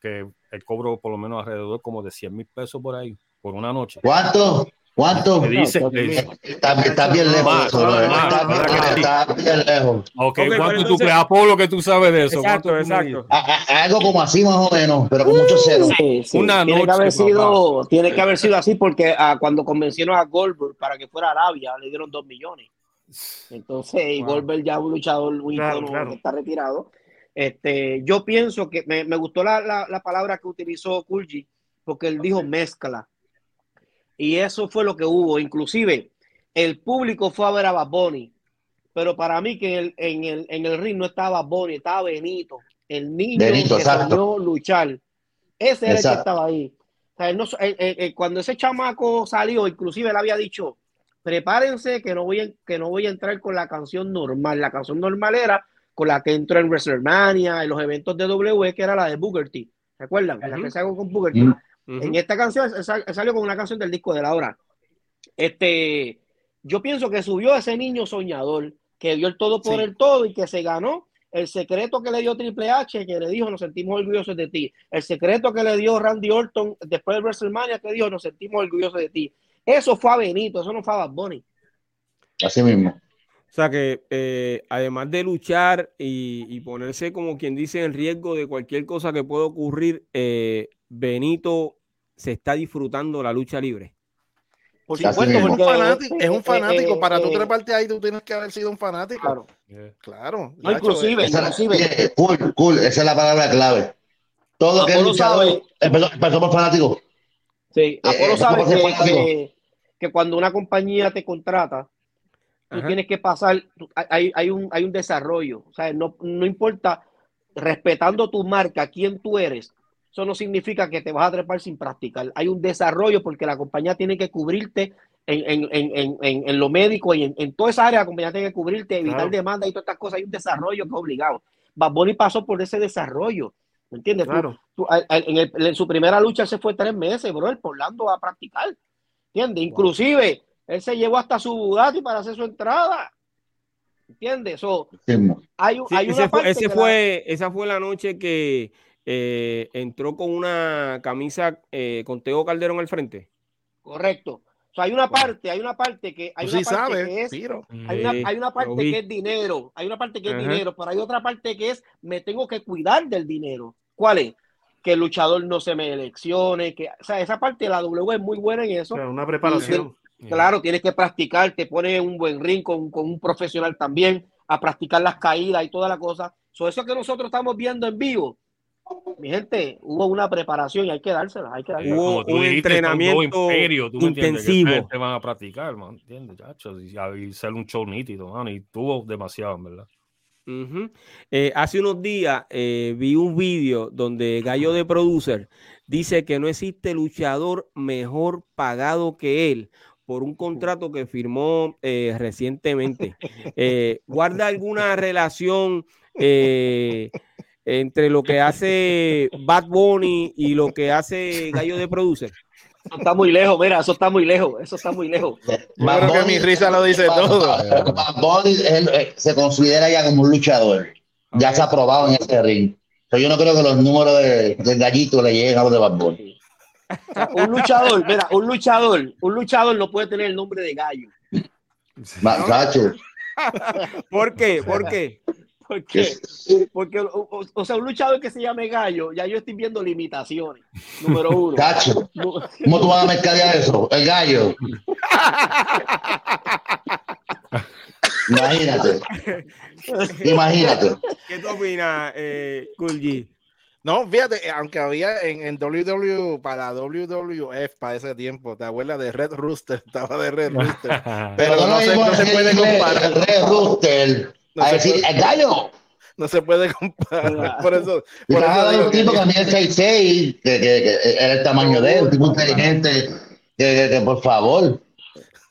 que el cobro por lo menos alrededor como de 100 mil pesos por ahí, por una noche. ¿Cuánto? ¿Cuánto? dice, está, bien lejos. está, bien lejos. Ok, ¿cuánto tú crees, Apolo, que tú sabes de eso? Exacto, exacto. algo como así más o menos, pero con mucho cero. Sí, sí. Una tiene, noche, que haber sido, tiene que haber sido así porque ah, cuando convencieron a Goldberg para que fuera a Arabia, le dieron dos millones. Entonces, Goldberg ya un luchador un claro, que está retirado. Este, yo pienso que me, me gustó la, la, la, palabra que utilizó Kulji, porque él dijo mezcla y eso fue lo que hubo. Inclusive, el público fue a ver a Bad pero para mí que en, el, en el ring no estaba Bad estaba Benito, el niño que salió luchar. Ese era el que estaba ahí. cuando ese chamaco salió, inclusive él había dicho, prepárense que no, voy a, que no voy a entrar con la canción normal. La canción normal era con la que entró en WrestleMania, en los eventos de W, que era la de Booker T. ¿Recuerdan? La que se hago con Booker T. En esta canción salió con una canción del disco de la hora. Este, yo pienso que subió ese niño soñador que dio el todo por el todo y que se ganó el secreto que le dio Triple H, que le dijo nos sentimos orgullosos de ti. El secreto que le dio Randy Orton después de WrestleMania, que dijo nos sentimos orgullosos de ti. Eso fue a Benito, eso no fue a Bad Bunny. Así mismo. O sea que eh, además de luchar y, ponerse como quien dice en riesgo de cualquier cosa que pueda ocurrir, eh, Benito se está disfrutando la lucha libre. Por supuesto, es un fanático, es un fanático. Eh, para tú treparte ahí, tú tienes que haber sido un fanático. Claro. Claro. inclusive, esa, inclusive. Cool, cool, esa es la palabra clave. Todo que es luchador empezó, empezó por fanático. Sí, Apolo eh, sabe que, que, cuando una compañía te contrata, tú tienes que pasar, hay, hay, un, hay un desarrollo. O sea, no, no importa, respetando tu marca, quién tú eres, eso no significa que te vas a trepar sin practicar. Hay un desarrollo porque la compañía tiene que cubrirte en, lo médico y en, toda esa área la compañía tiene que cubrirte, evitar demanda y todas estas cosas. Hay un desarrollo que es obligado. Bad pasó por ese desarrollo. ¿Me entiendes? Claro. en, su primera lucha se fue tres meses, bro, el Orlando a practicar. ¿Entiendes? Inclusive, él se llevó hasta su Bugatti para hacer su entrada. ¿Entiendes? So, hay, hay una ese fue, esa fue la noche que eh, entró con una camisa eh, con Teo Calderón al frente. Correcto. So, hay una parte, hay una parte que hay una parte que es hay una, hay una parte que es dinero, hay una parte que es dinero, pero hay otra parte que es me tengo que cuidar del dinero. ¿Cuál es? Que el luchador no se me eleccione, que o sea, esa parte de la W es muy buena en eso. una preparación. Claro, tienes que practicar, te pones un buen ring con, con un profesional también a practicar las caídas y toda la cosa. So, eso que nosotros estamos viendo en vivo, mi gente, hubo una preparación y hay que dársela, hay que dársela. Hubo un entrenamiento imperio, intensivo. Te van a practicar, man, ¿entiendes? Y, ser un show nítido, man, y tuvo demasiado, verdad. Eh, hace unos días eh, vi un vídeo donde Gallo de Producer dice que no existe luchador mejor pagado que él por un contrato que firmó eh, recientemente. Eh, ¿Guarda alguna relación eh, entre lo que hace Bad Bunny y lo que hace Gallo de Producer? Eso está muy lejos, mira, eso está muy lejos, eso está muy lejos. Yo creo que mi risa lo dice todo. Bad Bunny se considera ya como un luchador. Ya se ha probado en ese ring. yo no creo que los números de, gallito le lleguen a los de Bad Bunny un luchador, mira, un luchador, un luchador no puede tener el nombre de gallo. Machacho. ¿Por qué? ¿Por qué? Porque, porque o, sea, un luchador que se llame gallo, ya yo estoy viendo limitaciones. Número uno. Cacho, ¿cómo tú vas a mercadear eso? El gallo. Imagínate. Imagínate. ¿Qué tú opinas, eh, no, fíjate, aunque había en, en WW, para WWF, para ese tiempo, ¿te acuerdas de Red Rooster? Estaba de Red Rooster. Pero no, no, se, no se, puede comparar. Red Rooster. No a decir, puede, el gallo. No se puede comparar. Por eso. Por eso un tipo que el 6'6, que, que, que, era el tamaño de él, un tipo inteligente, que, que, por favor.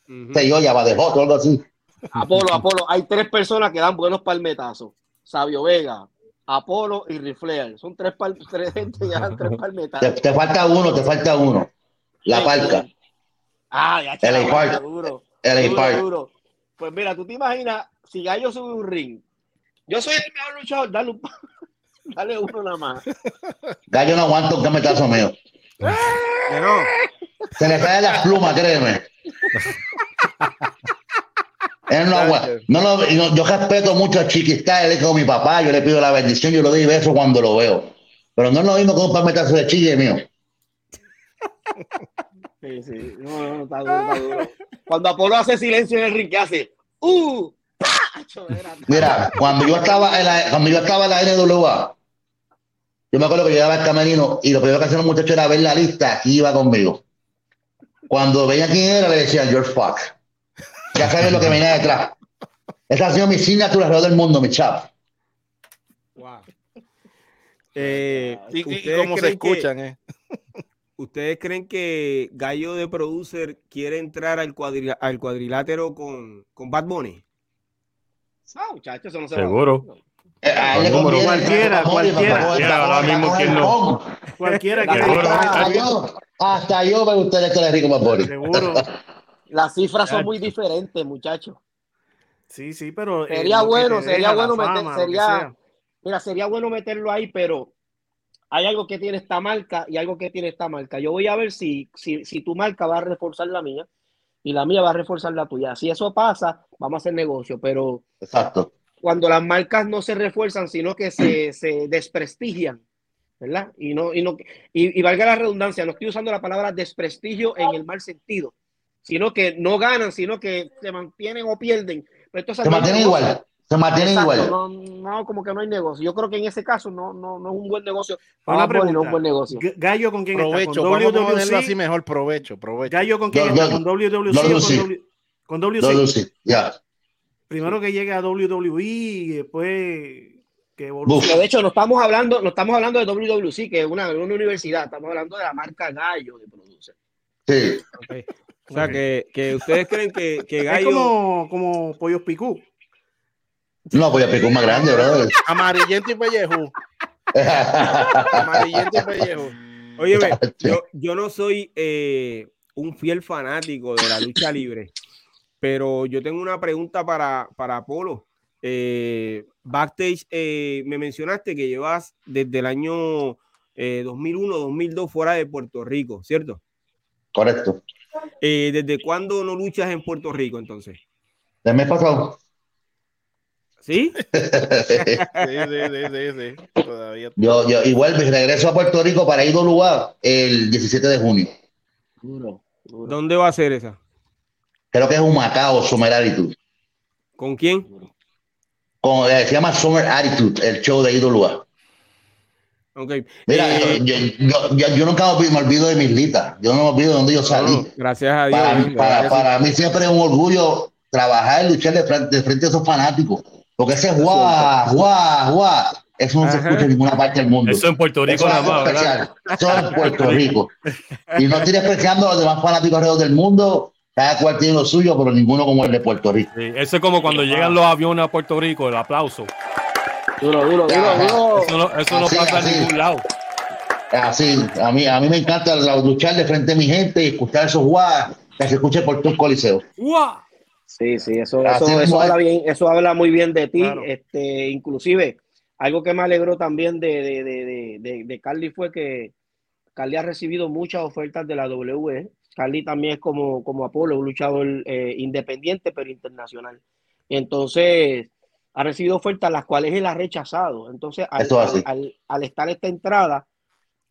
Uh -huh. yo ya va de foto, algo así. Apolo, Apolo, hay tres personas que dan buenos palmetazos. Sabio Vega, Apolo y Rifleal. Son tres, pal tres gente ya tres palmetas. Te, falta uno, te falta uno. La palca. Ah, ya está. El Park. Duro, el duro, duro. Pues mira, tú te imaginas si Gallo sube un ring. Yo soy el mejor luchador, dale, un... dale uno nada más. Gallo no aguanta un cametazo mío. no. Se le cae la pluma, créeme. no, no, yo respeto mucho a Chiquistá, él es como mi papá, yo le pido la bendición, yo le doy beso cuando lo veo. Pero no es lo mismo con un palmetazo de chique mío. Sí, sí, no, no, está duro, está duro. Cuando Apolo hace silencio en el ring, ¿qué hace? ¡Uh! Mira, cuando yo estaba en la, cuando yo estaba en la NWA, yo me acuerdo que llegaba al camerino y lo primero que hacían los muchachos era ver la lista y iba conmigo. Cuando veía quién era, le decían George Fox. Ya sabes lo que viene detrás. Esa ha sido mi signature alrededor del mundo, mi chap. Wow. Eh, y, cómo se escuchan, eh. ¿Ustedes creen que Gallo de Producer quiere entrar al, al cuadrilátero con, con Bad Bunny? No, muchachos, eso no se Seguro. Eh, cualquiera, cualquiera. mismo Cualquiera que hasta, yo, hasta yo me gustaría que le rico Bad Bunny. Seguro. Las cifras son muy diferentes, muchachos. Sí, sí, pero. Eh, sería bueno, sería bueno meter, sería, mira, sería bueno meterlo ahí, pero hay algo que tiene esta marca y algo que tiene esta marca. Yo voy a ver si, si, si tu marca va a reforzar la mía y la mía va a reforzar la tuya. Si eso pasa, vamos a hacer negocio, pero. Exacto. Cuando las marcas no se refuerzan, sino que se, se desprestigian, ¿verdad? Y no, y no, y, y valga la redundancia, no estoy usando la palabra desprestigio en el mal sentido sino que no ganan, sino que se mantienen o pierden. Pero se mantienen igual. Se mantienen igual. No, no, como que no hay negocio. Yo creo que en ese caso no, no, no es un buen negocio. Una pregunta, no es un buen negocio. Gallo con quién provecho, está? ¿Con WWC? así mejor, provecho, provecho. Gallo con quién está? ¿Con WWC con, w, con WC? ya. Primero que llegue a WWE y después que De hecho, no estamos hablando, no estamos hablando de WWC, que es una, una universidad, estamos hablando de la marca Gallo de Producer. Sí. Okay. O sea, que, que, ustedes creen que, que Gallo. Es como, como Pollos Picú. No, Pollos Picú más grande, brother. Amarillento y pellejo. Amarillento y pellejo. Oye, yo, yo no soy eh, un fiel fanático de la lucha libre, pero yo tengo una pregunta para, para Apolo. Eh, backstage, eh, me mencionaste que llevas desde el año 2001, 2002 fuera de Puerto Rico, ¿cierto? Correcto. ¿Desde cuándo no luchas en Puerto Rico entonces? Del mes pasado. ¿Sí? sí, sí, sí, sí, Todavía. Yo, yo igual regreso a Puerto Rico para ir a lugar el 17 de junio. ¿Dónde va a ser esa? Creo que es un Macao, Summer Attitude. ¿Con quién? Con, eh, se llama Summer Attitude, el show de Idolua. Okay. Mira, eh, yo, yo, yo, yo, nunca me olvido de mis litas. Yo no me olvido de dónde yo salí. gracias a Dios. Para, para, para, mí siempre es un orgullo trabajar y luchar de frente, de frente a esos fanáticos. Porque ese guau, guau, guau, eso no se escucha en ninguna parte del mundo. Eso en Puerto Rico nada más, especial. Eso en Puerto Rico. Y no estoy despreciando a los demás fanáticos alrededor del mundo. Cada cual tiene lo suyo, pero ninguno como el de Puerto Rico. Sí, eso es como cuando llegan los aviones a Puerto Rico, el aplauso. Duro, duro, duro, duro. Eso no, eso no Así, pasa así. en ningún lado. Así, a mí, a mí me encanta luchar de frente a mi gente y escuchar esos guau que se escuche por todo el coliseo. ¡Guau! Sí, sí, eso, Así eso, eso es. habla bien, eso habla muy bien de ti. Claro. Este, inclusive, algo que me alegró también de, de, de, de, de, de Carly fue que Carly ha recibido muchas ofertas de la WWE. Carly también es como, como Apolo, un luchador eh, independiente pero internacional. Entonces, ha recibido ofertas las cuales él ha rechazado. Entonces, al, estar esta entrada,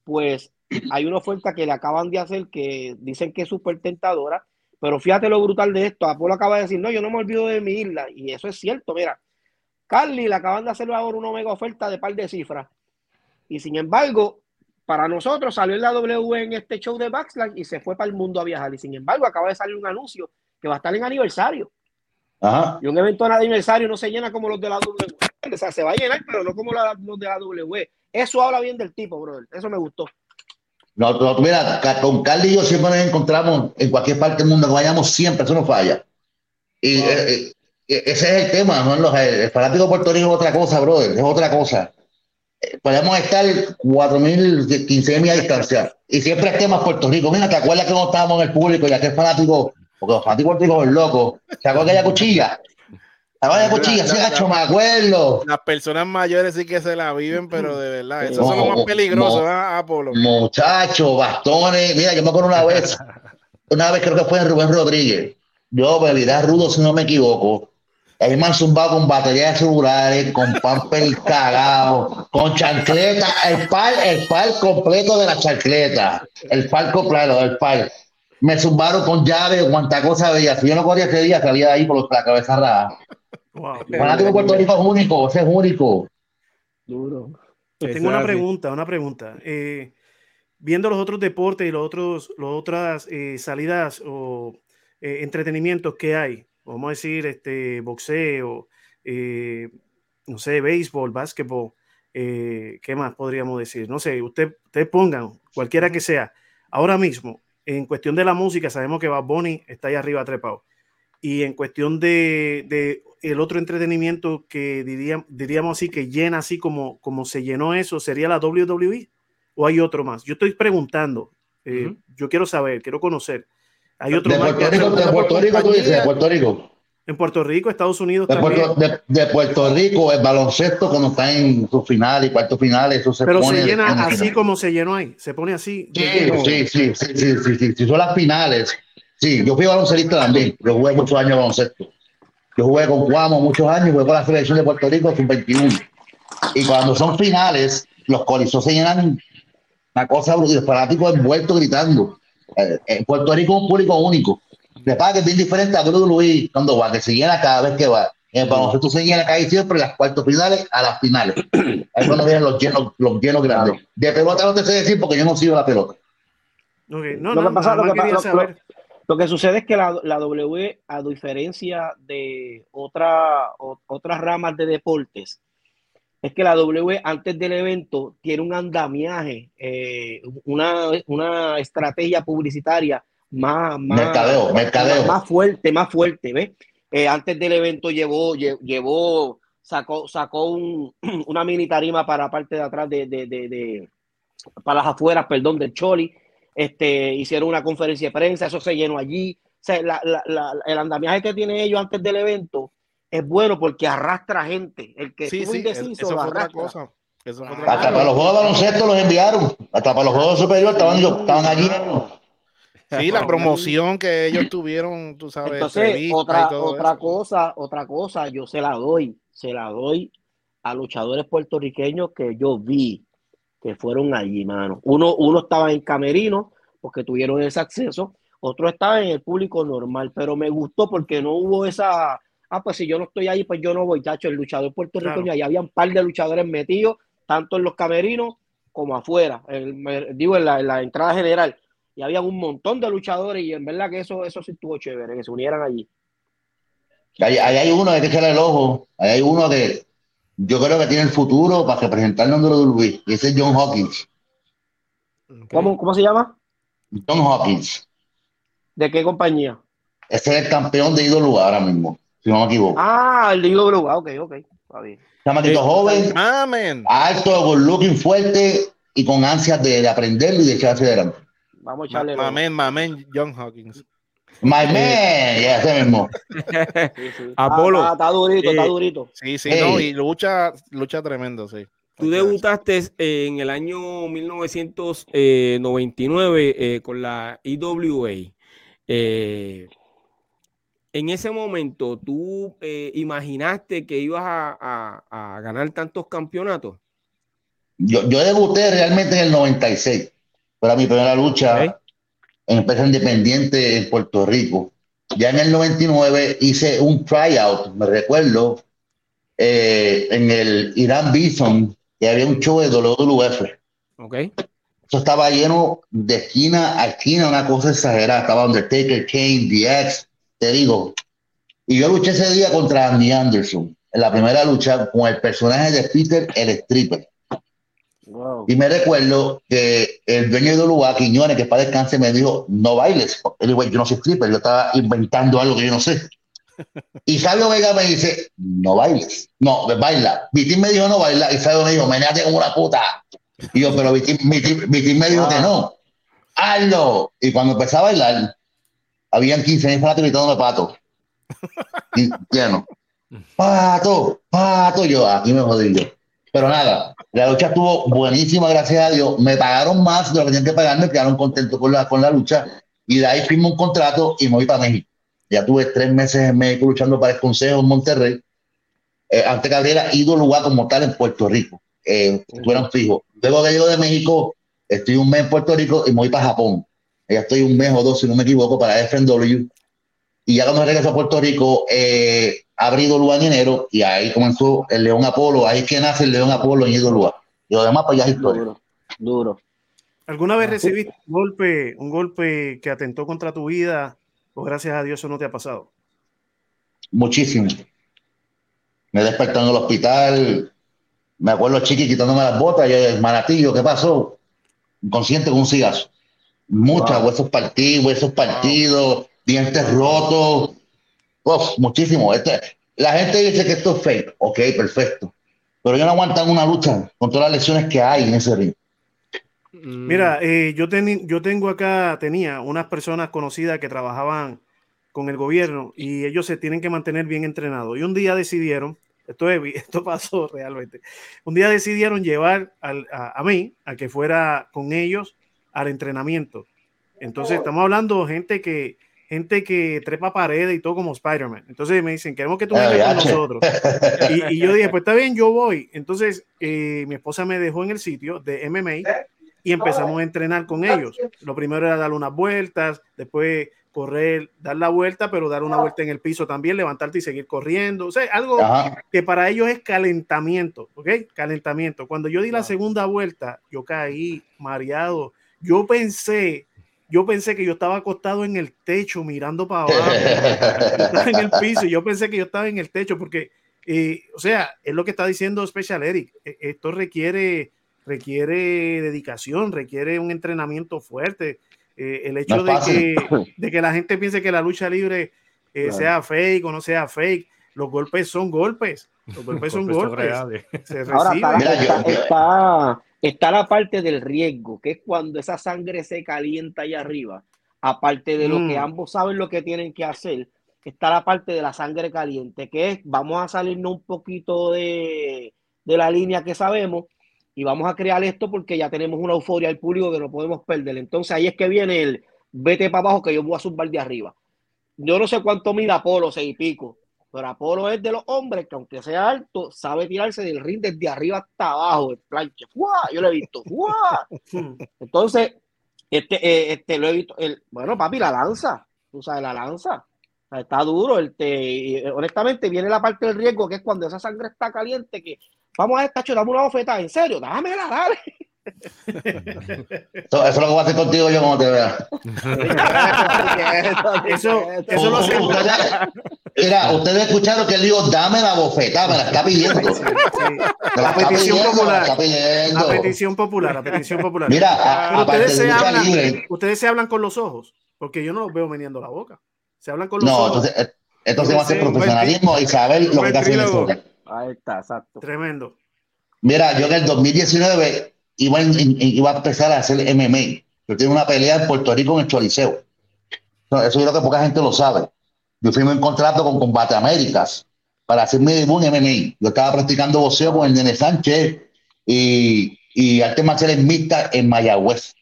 pues hay una oferta que le acaban de hacer que dicen que es súper tentadora, pero fíjate lo brutal de esto. Apolo acaba de decir, no, yo no me olvido de mi isla, y eso es cierto. Mira, Carly le acaban de hacer ahora una mega oferta de par de cifras, y sin embargo, para nosotros salió en la W en este show de Backslash y se fue para el mundo a viajar, y sin embargo, acaba de salir un anuncio que va a estar en aniversario. Ajá. Y un evento de aniversario no se llena como los de la W. O sea, se va a llenar, pero no como la- los de la W. Eso habla bien del tipo, brother. Eso me gustó. No, no, mira, con Carly y yo siempre nos encontramos en cualquier parte del mundo que vayamos, siempre, eso no falla. Y Wow. eh, eh, ese es el tema, ¿no? Los- el fanático de Puerto Rico es otra cosa, brother, es otra cosa. Eh, Podemos estar 4.000, 15.000 millas a distancia. Y siempre es tema Puerto Rico. Mira, ¿te acuerdas que no estábamos en el público y aquel fanático, porque los fanáticos de Puerto Rico son locos, ¿te acuerdas que aquella cuchilla? ¿Te acuerdas de aquella cuchilla? La- la- me acuerdo. Las personas mayores sí que se la viven, pero de verdad, eso No, es lo más peligroso, no. ¿verdad, Apolo? Muchachos, bastones. Mira, yo me acuerdo una vez, una vez creo que fue en Rubén Rodríguez. Yo, bebida rudo, si no me equivoco. Ahí me han zumbado con baterías de celulares, con pamper cagado, con chancleta, el par, el par completo de la chancleta, el par completo, el par. Me zumbaron con llave, cuanta cosa veía. Si yo no corría ese día, salía de ahí por la cabeza rara. Wow. Fanático de Puerto Rico es único, ese es único. Duro. Pues tengo una pregunta, una pregunta. Eh, viendo los otros deportes y los otros, las otras eh, salidas o eh, entretenimientos que hay, vamos a decir, este, boxeo, eh, no sé, béisbol, básquetbol, eh, ¿qué más podríamos decir? No sé, usted, ustedes pongan, cualquiera que sea. Ahora mismo, en cuestión de la música, sabemos que Bad Bunny está ahí arriba trepado. Y en cuestión de, de el otro entretenimiento que diríamos, diríamos así, que llena así como, como se llenó eso, ¿sería la WWE? ¿O hay otro más? Yo estoy preguntando, eh, yo quiero saber, quiero conocer. ¿Hay otro De más Puerto que- Rico, de Puerto Rico, tú dices, de Puerto Rico. En Puerto Rico, Estados Unidos De? Puerto, de, de Puerto Rico, el baloncesto, cuando está en sus finales y cuartos finales, eso se Pero pone. se llena en- así como se llenó ahí, se pone así. Sí, sí, sí, sí, sí, sí, sí, sí, son las finales. Sí, yo fui baloncelista también. Yo jugué muchos años baloncesto. Yo jugué con Cuamo muchos años, jugué con la selección de Puerto Rico sub-21. Y cuando son finales, los coliseos se llenan una cosa brutal, los fanáticos envueltos gritando. Eh, En Puerto Rico es un público único. Le pasa que es bien diferente a WWE cuando va, que se llena cada vez que va. En el baloncesto se llena casi siempre las cuartos finales a las finales. Ahí cuando vienen los llenos, los llenos grandes. De pelota no te sé decir porque yo no sigo la pelota. No, Lo no, que pasa- lo que pasa-. Lo que sucede es que la, la W, a diferencia de otra, o- otras ramas de deportes, es que la W antes del evento tiene un andamiaje, eh, una, una estrategia publicitaria más, más, Mercadeo, mercadeo. más, fuerte, más fuerte, ¿ves? Eh, antes del evento llevó, lle- llevó, sacó, sacó un- una mini tarima para la parte de atrás de, de, de, de- para las afueras, perdón, del Choli. Este, hicieron una conferencia de prensa, eso se llenó allí. O sea, la- la- la- el andamiaje que tienen ellos antes del evento es bueno porque arrastra gente. El que sí, sí, indeciso otra cosa. Eso Hasta para los juegos de baloncesto los enviaron. Hasta para los juegos superiores estaban, estaban allí. Sí, la promoción que ellos tuvieron, tú sabes. Entonces, otra, otra cosa, otra cosa, yo se la doy, se la doy a luchadores puertorriqueños que yo vi que fueron allí, mano. Uno, uno estaba en camerino porque tuvieron ese acceso, otro estaba en el público normal, pero me gustó porque no hubo esa, ah, pues si yo no estoy ahí, pues yo no voy, chacho, el luchador puertorriqueño, ahí había un par de luchadores metidos, tanto en los camerinos como afuera, digo, en la, en la entrada general y había un montón de luchadores y en verdad que eso, eso sí estuvo chévere, que se unieran allí. Ahí, hay uno, hay que echarle el ojo, ahí hay uno que yo creo que tiene el futuro para representar el nombre de Luis, y ese es John Hawkins. ¿Cómo, ¿Cómo se llama? John Hawkins. ¿De qué compañía? Ese es el campeón de ídolo ahora mismo, si no me equivoco. Ah, el de ídolo, ok, ok, está bien. Chamaquito eh, joven, amen. alto, con looking fuerte y con ansias de, de aprender y de echarse adelante. Vamos a echarle. Mamen, mamen, John Hawkins. My man, ya ese mismo. Apolo. Está, durito, está eh, durito. Sí, sí, no, y lucha, lucha tremendo, sí. Tú debutaste en el año 1999 eh, con la IWA. Eh, en ese momento, ¿tú imaginaste que ibas a, ganar tantos campeonatos? Yo, yo debuté realmente en el 96. Era mi primera lucha en empresa independiente en Puerto Rico. Ya en el 99 hice un tryout, me recuerdo, eh, en el Irán Bison, que había un show de WWF. Ok. Eso estaba lleno de esquina a esquina, una cosa exagerada. Estaba Undertaker, Kane, DX, te digo. Y yo luché ese día contra Andy Anderson, en la primera lucha con el personaje de Peter, el stripper. Y me recuerdo que el dueño de lugar, Quiñones, que para descanse, me dijo, no bailes. Él yo no soy stripper, yo estaba inventando algo que yo no sé. Y Fabio Vega me dice, no bailes. No, baila. Vitín me dijo, no baila. Y Fabio me dijo, meneate como una puta. Y yo, pero Vitín, me dijo que no. Hazlo. Y cuando empecé a bailar, habían 15 mil fanáticos gritando pato. Y lleno. Pato, pato. Yo, aquí me jodí yo. Pero nada, la lucha estuvo buenísima, gracias a Dios. Me pagaron más de lo que tenían que pagarme, quedaron contentos con la, con la lucha. Y de ahí firmé un contrato y me voy para México. Ya tuve tres meses en México luchando para el Consejo en Monterrey. Eh, antes que abriera ido lugar como tal en Puerto Rico. Eh, un fijo. Luego que llego de México, estoy un mes en Puerto Rico y me voy para Japón. Ya estoy un mes o dos, si no me equivoco, para FNW. Y ya cuando regreso a Puerto Rico, eh, abrido lugar en enero y ahí comenzó el León Apolo, ahí es que nace el León Apolo en lugar Y lo demás, pues ya es historia. Duro, ¿Alguna vez recibiste un golpe, un golpe que atentó contra tu vida o gracias a Dios eso no te ha pasado? Muchísimo. Me despertó en el hospital, me acuerdo chiqui quitándome las botas, y el maratillo, ¿qué pasó? Inconsciente con un cigazo. Muchos huesos partidos, huesos partidos, dientes rotos, muchísimo. Este, la gente dice que esto es fake. Ok, perfecto. Pero yo no aguantan una lucha con todas las lesiones que hay en ese ring. Mm. Mira, eh, yo, yo tengo acá, tenía unas personas conocidas que trabajaban con el gobierno y ellos se tienen que mantener bien entrenados. Y un día decidieron, esto, esto pasó realmente, un día decidieron llevar a, a, mí a que fuera con ellos al entrenamiento. Entonces, estamos hablando de gente que, gente que trepa paredes y todo como Spider-Man. Entonces me dicen, queremos que tú vengas con nosotros. Y, yo dije, pues está bien, yo voy. Entonces eh, mi esposa me dejó en el sitio de MMA y empezamos a entrenar con ellos. Lo primero era dar unas vueltas, después correr, dar la vuelta, pero dar una vuelta en el piso también, levantarte y seguir corriendo. O sea, algo que para ellos es calentamiento, ¿ok? Calentamiento. Cuando yo di la segunda vuelta, yo caí mareado. Yo pensé yo pensé que yo estaba acostado en el techo mirando para abajo, estaba en el piso, y yo pensé que yo estaba en el techo porque, eh, o sea, es lo que está diciendo Special Eric, e, esto requiere, requiere dedicación, requiere un entrenamiento fuerte, eh, el hecho de, que, de que la gente piense que la lucha libre eh, sea fake o no sea fake, los golpes son golpes, los golpes son golpes. Se Ahora está, está la parte del riesgo, que es cuando esa sangre se calienta allá arriba, aparte de lo que mm. ambos saben lo que tienen que hacer, está la parte de la sangre caliente, que es vamos a salirnos un poquito de, de la línea que sabemos y vamos a crear esto porque ya tenemos una euforia al público que no podemos perder. Entonces ahí es que viene el vete para abajo que yo voy a subir de arriba. Yo no sé cuánto mide Apolo, seis y pico, pero Apolo es de los hombres que aunque sea alto, sabe tirarse del ring desde arriba hasta abajo, el planche. Yo lo he visto. Entonces, este, eh, este lo he visto. El, bueno, papi, la lanza. Tú sabes, la lanza. está duro. El honestamente, viene la parte del riesgo, que es cuando esa sangre está caliente, que vamos a esta dame una bofetada. En serio, dámela, dale. Eso, es lo que voy a hacer contigo yo como te vea. eso, eso lo sé. Mira, ustedes escucharon que él dijo, dame la bofetada, me la está pidiendo. la, petición popular. La, petición popular, la petición popular. Mira, ustedes, se hablan, ustedes se hablan con los ojos, porque yo no los veo meneando la boca. Se hablan con los ojos. No, entonces, entonces va a ser profesionalismo y saber lo que está haciendo. Ahí está, exacto. Tremendo. Mira, yo en el 2019 iba, iba a empezar a hacer MMA. Yo tengo una pelea en Puerto Rico en el Choliseo. Eso yo creo que poca gente lo sabe. Yo firmé un contrato con Combate Américas para hacer mi debut en MMA. Yo estaba practicando boxeo con el Nene Sánchez y, y artes marciales mixtas en Mayagüez.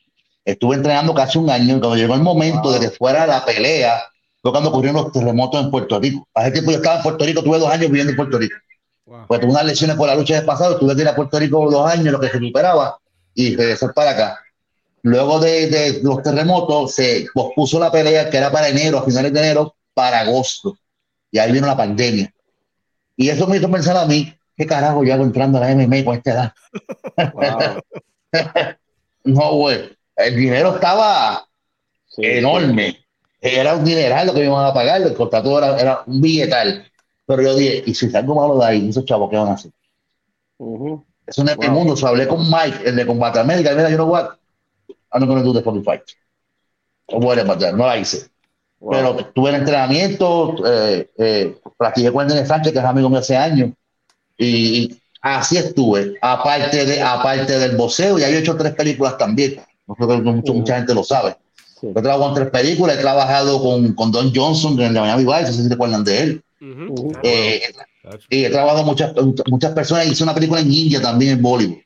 Estuve entrenando casi un año y cuando llegó el momento de que fuera la pelea, fue cuando ocurrieron los terremotos en Puerto Rico. Hace tiempo yo estaba en Puerto Rico, tuve dos años viviendo en Puerto Rico. Pues tuve unas lesiones por la lucha del pasado, tuve que ir a Puerto Rico dos años, lo que se superaba, y regresar para acá. Luego de, de, los terremotos, se pospuso la pelea que era para enero, a finales de enero, para agosto. Y ahí vino la pandemia. Y eso me hizo pensar a mí, ¿qué carajo yo hago entrando a la MMA con esta edad? no, güey. El dinero estaba enorme. Era un dineral lo que me iban a pagar, el contrato era, era un billetal. Pero yo dije, ¿y si salgo malo de ahí? ¿Esos chavos qué van a hacer? Es un wow. mundo. So, hablé con Mike, el de Combate América, y mira, you know what? I'm not going to do the fucking fight. No voy a matar, no la hice. Pero tuve el entrenamiento, eh, eh, practiqué con Sánchez, que es amigo mío hace años, y, así estuve, aparte, de, aparte del boxeo, y ahí he hecho tres películas también, no creo que mucho, mucha gente lo sabe. Sí. He trabajado en tres películas, he trabajado con, con Don Johnson en la Miami Vice, no sé si se recuerdan de él. Uh -huh. eh, y he trabajado muchas, muchas personas, hice una película en India también en Bollywood.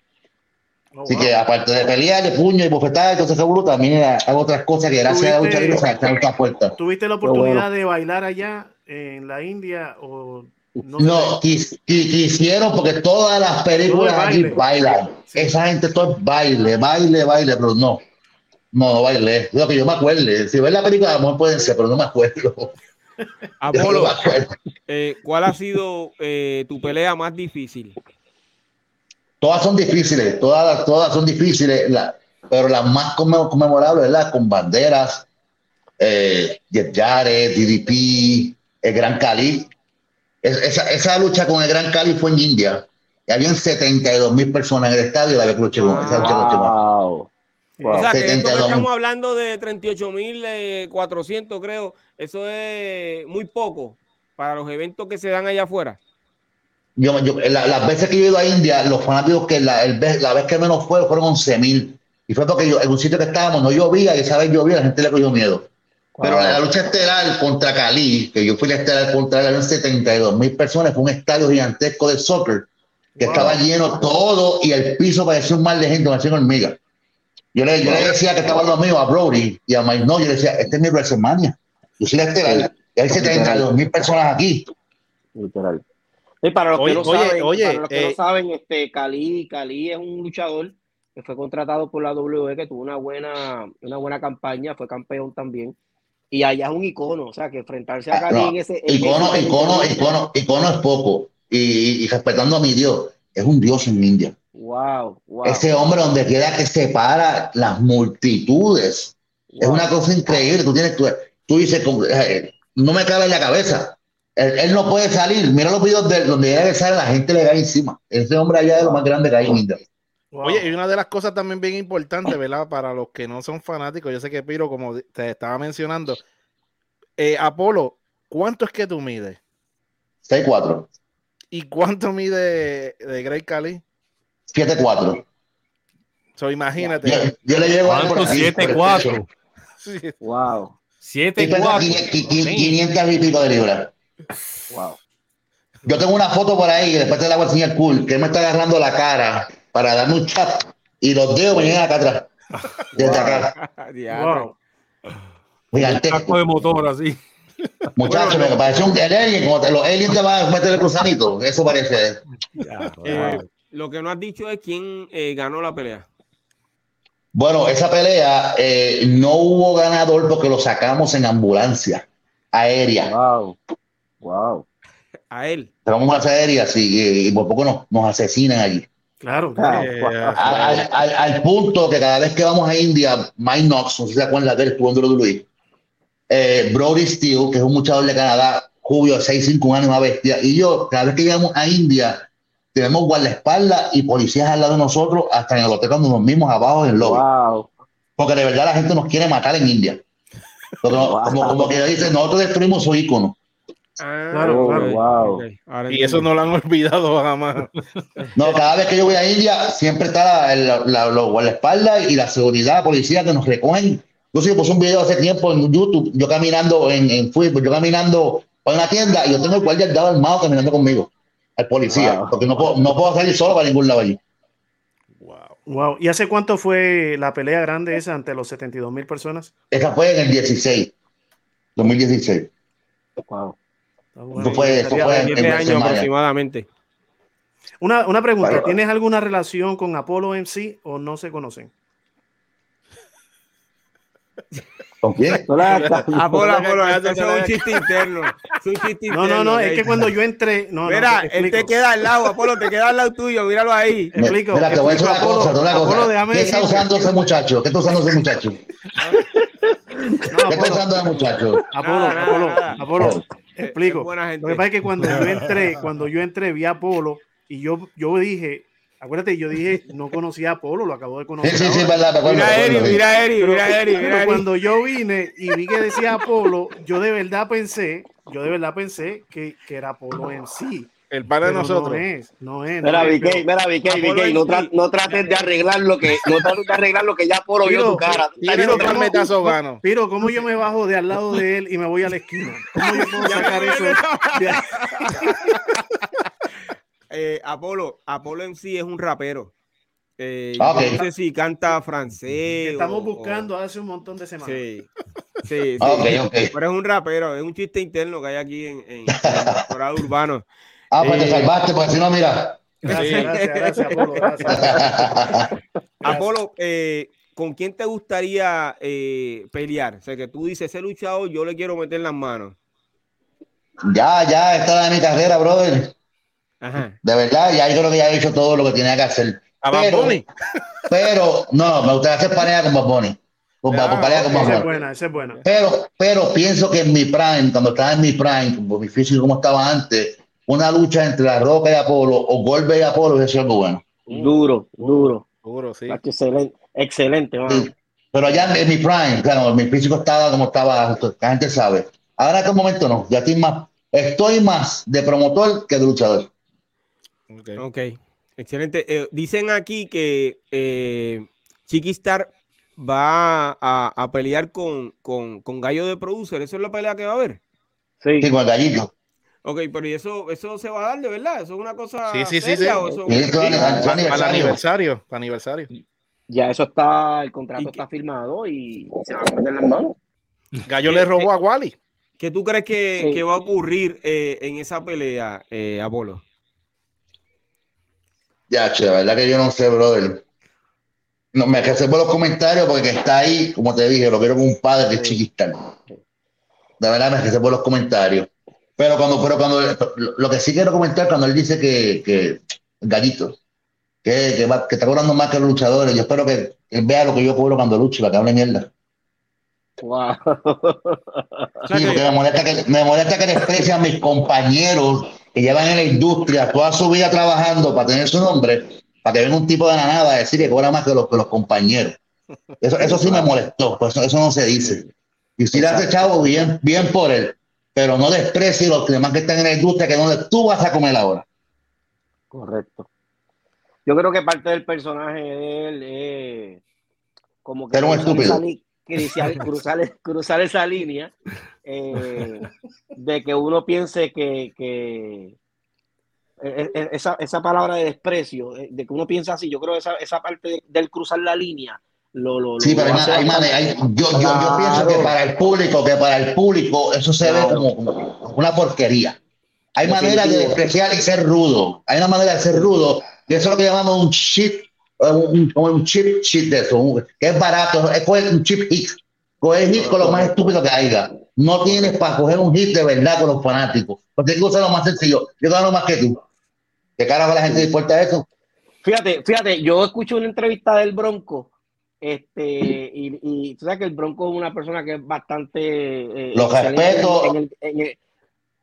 Oh, Así wow. que aparte de pelear, de puño y bofetada y todo ese seguro, también hago otras cosas que gracias a la lucha libre se están otras puertas. ¿Tuviste la oportunidad bueno. de bailar allá en la India o no, no quis, quisieron porque todas las películas aquí bailan. Sí. Esa gente todo es baile, baile, baile, pero no. No, no bailé. Lo que yo me acuerde. Si ves la película, a lo mejor pueden ser, pero no me acuerdo. Apolo, no eh, ¿cuál ha sido eh, tu pelea más difícil? Todas son difíciles, todas, todas son difíciles, la, pero la más conmemorable es la con banderas, eh, Jared, DDP, el Gran Cali. Es, esa, esa, lucha con el Gran Cali fue en India. Y habían 72 mil personas en el estadio y la wow. esa lucha wow. Wow. O sea, que estamos hablando de 38.400, creo. Eso es muy poco para los eventos que se dan allá afuera. Yo, yo la, las veces que he ido a India, los fanáticos que la, el, la vez que menos fue fueron 11.000. Y fue porque yo, en un sitio que estábamos no llovía y esa vez llovía, la gente le cogió miedo. Pero la, la, lucha estelar contra Cali, que yo fui la estelar contra él, 72 mil personas, fue un estadio gigantesco de soccer que wow. estaba lleno todo y el piso parecía un mar de gente, parecía hormiga. Yo le, yo le decía que estaba lo mío a Brody y a Mike No, yo le decía, este es mi WrestleMania. Yo soy la estelar. Y hay 72 mil personas aquí. Literal. Y para los que, no, oye, saben, oye, para los que eh, no saben, este, Cali, Cali es un luchador que fue contratado por la WWE, que tuvo una buena, una buena campaña, fue campeón también. Y allá es un icono, o sea, que enfrentarse a Cali no, en ese. En icono, ese icono, icono, icono es poco. Y, y, respetando a mi Dios, es un Dios en India. Wow, wow. Ese hombre donde quiera que separa las multitudes. Wow. Es una cosa increíble. Tú tienes, tú, tú dices, eh, no me cabe en la cabeza. Él, él, no puede salir. Mira los videos de donde debe salir, la gente le cae encima. Ese hombre allá es lo más grande que hay en India. Wow. Oye, y una de las cosas también bien importantes, ¿verdad? Para los que no son fanáticos, yo sé que Piro, como te estaba mencionando, eh, Apolo, ¿cuánto es que tú mides? 6'4. ¿Y cuánto mide de Grey Cali? 7'4. So, imagínate. Yo, yo le llevo a 7'4. Sí. Wow. 7, 500 y pico de libras. Wow. Yo tengo una foto por ahí, que después te la voy a enseñar cool, que él me está agarrando la cara para darme un chat y los dedos me llegan acá atrás. Desde acá. wow. Gigantesco. de motor así. Muchachos, me parece un alien, como te, los aliens te van a meter el cruzanito. Eso parece. Eh, lo que no has dicho es quién eh, ganó la pelea. Bueno, esa pelea eh, no hubo ganador porque lo sacamos en ambulancia aérea. Wow. Wow. A él. Sacamos una aérea sí, y, por poco nos, nos asesinan allí. Claro. al, punto que cada vez que vamos a India, Mike Knox, no sé si se acuerdan de él, estuvo en WWE, eh, Brody Steele, que es un muchacho de Canadá, Julio, 6'5, un año, una bestia, y yo, cada vez que llegamos a India, tenemos guardaespaldas y policías al lado de nosotros, hasta en el hotel cuando nos mismos abajo en el lobby. Porque de verdad la gente nos quiere matar en India. como, que dicen, nosotros destruimos su ícono. Ah, claro, claro. Y eso no lo han olvidado jamás. No, cada vez que yo voy a India, siempre está la, la, la, y la seguridad, policía que nos recogen yo puse un video hace tiempo en YouTube, yo caminando en, en fútbol, yo caminando en una tienda y yo tengo el guardia al lado armado caminando conmigo, al policía, porque no puedo, no puedo salir solo para ningún lado allí. Wow. wow. ¿Y hace cuánto fue la pelea grande esa ante los 72 mil personas? Esa fue en el 16, 2016. Wow. Eso fue, eso fue en, años aproximadamente. Una, una pregunta, ¿tienes alguna relación con Apolo MC o no se conocen? ¿Con quién? Apolo, Apolo, eso es un chiste interno. Es un chiste no, no, no, es que cuando yo entré. No, Mira, no, te él te queda al lado, Apolo, te queda al lado tuyo, míralo ahí. Me, explico. Mira, te voy a decir una cosa, una cosa. ¿Qué está usando ese muchacho? ¿Qué está usando ese muchacho? ¿Qué está usando ese muchacho? Apolo, Apolo, Apolo. Explico. Lo que pasa es que cuando yo entré, cuando yo entré, vi a Apolo y yo, yo dije, Acuérdate, yo dije, no conocía a Polo, lo acabo de conocer. Sí, sí, sí, verdad, mira Eri, mira Eri, mira Eri, mira Cuando yo vine y vi que decía Apolo, yo de verdad pensé, yo de verdad pensé que, que era Apolo en sí. El padre de nosotros. No es, no es. Mira, Vicky, mira, Vicky, Vicky, no, tra no trates de arreglar lo que, no trates de arreglar lo que ya Polo vio tu cara. Pero, ¿cómo, pero, ¿cómo yo me bajo de al lado de él y me voy a la esquina? ¿Cómo yo puedo sacar eso? eh, Apolo, Apolo en sí es un rapero. Eh, No sé si canta francés. Estamos buscando hace un montón de semanas. Sí, sí, sí. Pero es un rapero, es un chiste interno que hay aquí en, en, el urbano. Ah, pues te eh, salvaste, porque si no, mira. Gracias, gracias, gracias, Apolo. Apolo, eh, ¿con quién te gustaría eh, pelear? O sea, que tú dices, ese luchador, yo le quiero meter las manos. Ya, ya, está en mi carrera, brother. De verdad, ya yo creo que ya he hecho todo lo que tenía que hacer. pero, pero, no, me gustaría hacer pareja con Bad Bunny. Con, ah, con esa es buena, esa es buena. Pero, pero pienso que en mi prime, cuando estaba en mi prime, por mi físico como estaba antes, una lucha entre La Roca y Apolo o Golbe y Apolo es algo bueno. Duro, duro. Duro, sí. Excelente, excelente. Pero allá en mi prime, claro, mi físico estaba como estaba, la gente sabe. Ahora en este momento no, ya estoy más, estoy más de promotor que de luchador. Ok, excelente. Eh, dicen aquí que eh, Chiquistar va a, pelear con, con, con, Gallo de Producer. ¿Eso es la pelea que va a haber? Sí, con el gallito. Ok, pero ¿y eso, eso se va a dar de verdad? ¿Eso es una cosa sí, sí, sí, sí. Para aniversario, aniversario. Ya eso está, el contrato está firmado y se va a poner las manos. Gallo le robó a Wally. ¿Qué tú crees que, que va a ocurrir eh, en esa pelea, eh, Apolo? Ya, che, la verdad que yo no sé, brother. No, me por los comentarios porque está ahí, como te dije, lo quiero con un padre que es chiquista. De verdad me por los comentarios. Pero cuando, pero cuando lo que sí quiero comentar cuando él dice que, que gallito, que, que, que, está cobrando más que los luchadores, yo espero que él vea lo que yo cobro cuando lucho, para que hable mierda. Wow. Sí, porque me molesta que, me molesta que desprecian a mis compañeros que llevan en la industria toda su vida trabajando para tener su nombre, para que venga un tipo de la nada a decir que cobra más que los, que los compañeros. Eso, eso sí me molestó, pues eso, no se dice. Y si le hace chavo, bien, bien por él, pero no desprecie los demás que están en la industria, que es donde tú vas a comer ahora. Correcto. Yo creo que parte del personaje de él es como que un estúpido. cruzar, cruzar, esa línea eh, de que uno piense que, que e, e, esa, esa, palabra de desprecio, de que uno piensa así, yo creo que esa, esa parte del cruzar la línea lo, lo, sí, pero hay, hay, yo, yo, yo, pienso que para el público, que para el público eso se ve como, una porquería. Hay manera de despreciar y ser rudo. Hay una manera de ser rudo, y eso es lo que llamamos un chip, un, un chip chip de eso, que es barato, es un chip hit. Coger hit con lo más estúpido que haya. No tienes para coger un hit de verdad con los fanáticos. Porque hay que usar lo más sencillo. Yo gano más que tú. ¿Qué carajo la gente dispuesta a eso? Fíjate, fíjate, yo escuché una entrevista del Bronco este, y, y, tú sabes que el Bronco es una persona que es bastante. Eh, lo respeto.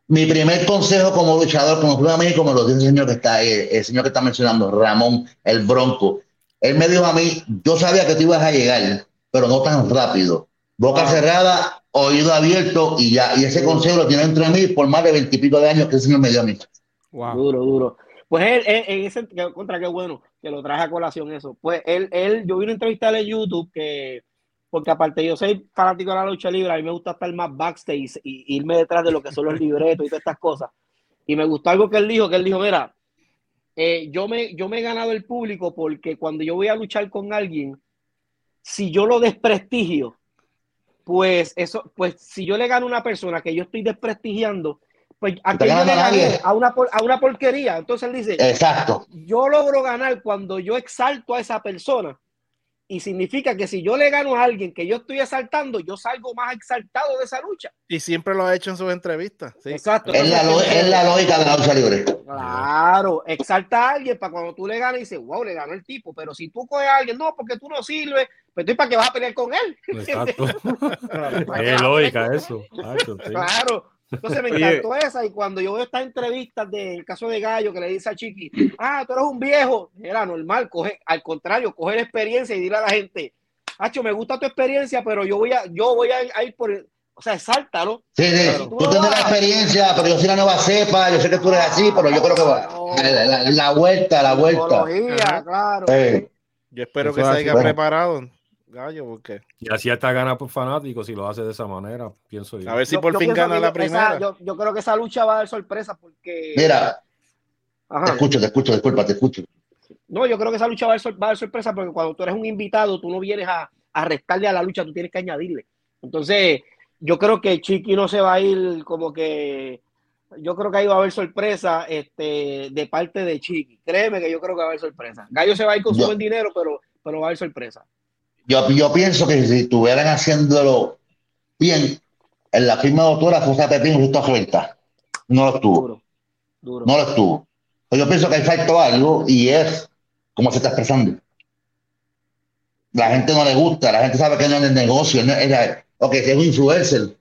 Mi primer consejo como luchador, como Club México, me lo dio el señor que está ahí, el señor que está mencionando, Ramón, el Bronco. Él me dijo a mí: Yo sabía que tú ibas a llegar, pero no tan rápido. Boca cerrada, oído abierto y ya. Y ese consejo lo tiene entre mí por más de veintipico de años que el señor me dio a mí. Duro, duro. Pues él, en ese, contra qué bueno que lo traje a colación eso. Pues él, él, yo vi una entrevista en YouTube que, porque aparte yo soy fanático de la lucha libre, a mí me gusta estar más backstage y irme detrás de lo que son los libretos y todas estas cosas. Y me gustó algo que él dijo, que él dijo, mira, eh, yo, me, yo me he ganado el público porque cuando yo voy a luchar con alguien, si yo lo desprestigio, pues eso, pues si yo le gano a una persona que yo estoy desprestigiando, pues yo le a una, a una porquería. Entonces él dice, exacto. Yo logro ganar cuando yo exalto a esa persona. Y significa que si yo le gano a alguien que yo estoy exaltando, yo salgo más exaltado de esa lucha. Y siempre lo ha hecho en sus entrevistas. Exacto. Es la, lógica de la lucha libre. Claro, exalta a alguien para cuando tú le ganas y dices, wow, le ganó el tipo. Pero si tú coges a alguien, no, porque tú no sirves, pues tú para qué vas a pelear con él. Exacto. es lógica eso. Claro. Entonces me encantó esa y cuando yo veo estas entrevistas del caso de Gallo que le dice a Chiqui, ah, tú eres un viejo, era normal, coge, al contrario, coge la experiencia y dile a la gente, Hacho, me gusta tu experiencia, pero yo voy a, yo voy a, ir por, o sea, sáltalo. Sí, sí, tú, tienes la experiencia, pero yo soy la nueva cepa, yo sé que tú eres así, pero yo creo que va, la, vuelta, la vuelta. Claro. Yo espero que se haya preparado Gallo, porque. Y así hasta gana por fanáticos si lo hace de esa manera, pienso yo. A ver si por fin gana la primera. yo, creo que esa lucha va a dar sorpresa porque. Mira, te escucho, te escucho, disculpa, te escucho. No, yo creo que esa lucha va a, dar, sorpresa porque cuando tú eres un invitado, tú no vienes a, a restarle a la lucha, tú tienes que añadirle. Entonces, yo creo que Chiqui no se va a ir como que. Yo creo que ahí va a haber sorpresa este, de parte de Chiqui. Créeme que yo creo que va a haber sorpresa. Gallo se va a ir con su buen dinero, pero, pero va a haber sorpresa. Yo, yo pienso que si estuvieran haciéndolo bien, en la firma de autora José Pepín justo a No lo estuvo. No lo estuvo. Pues yo pienso que hay faltó algo y es cómo se está expresando. La gente no le gusta, la gente sabe que no es del negocio. No, es, ok, es un influencer.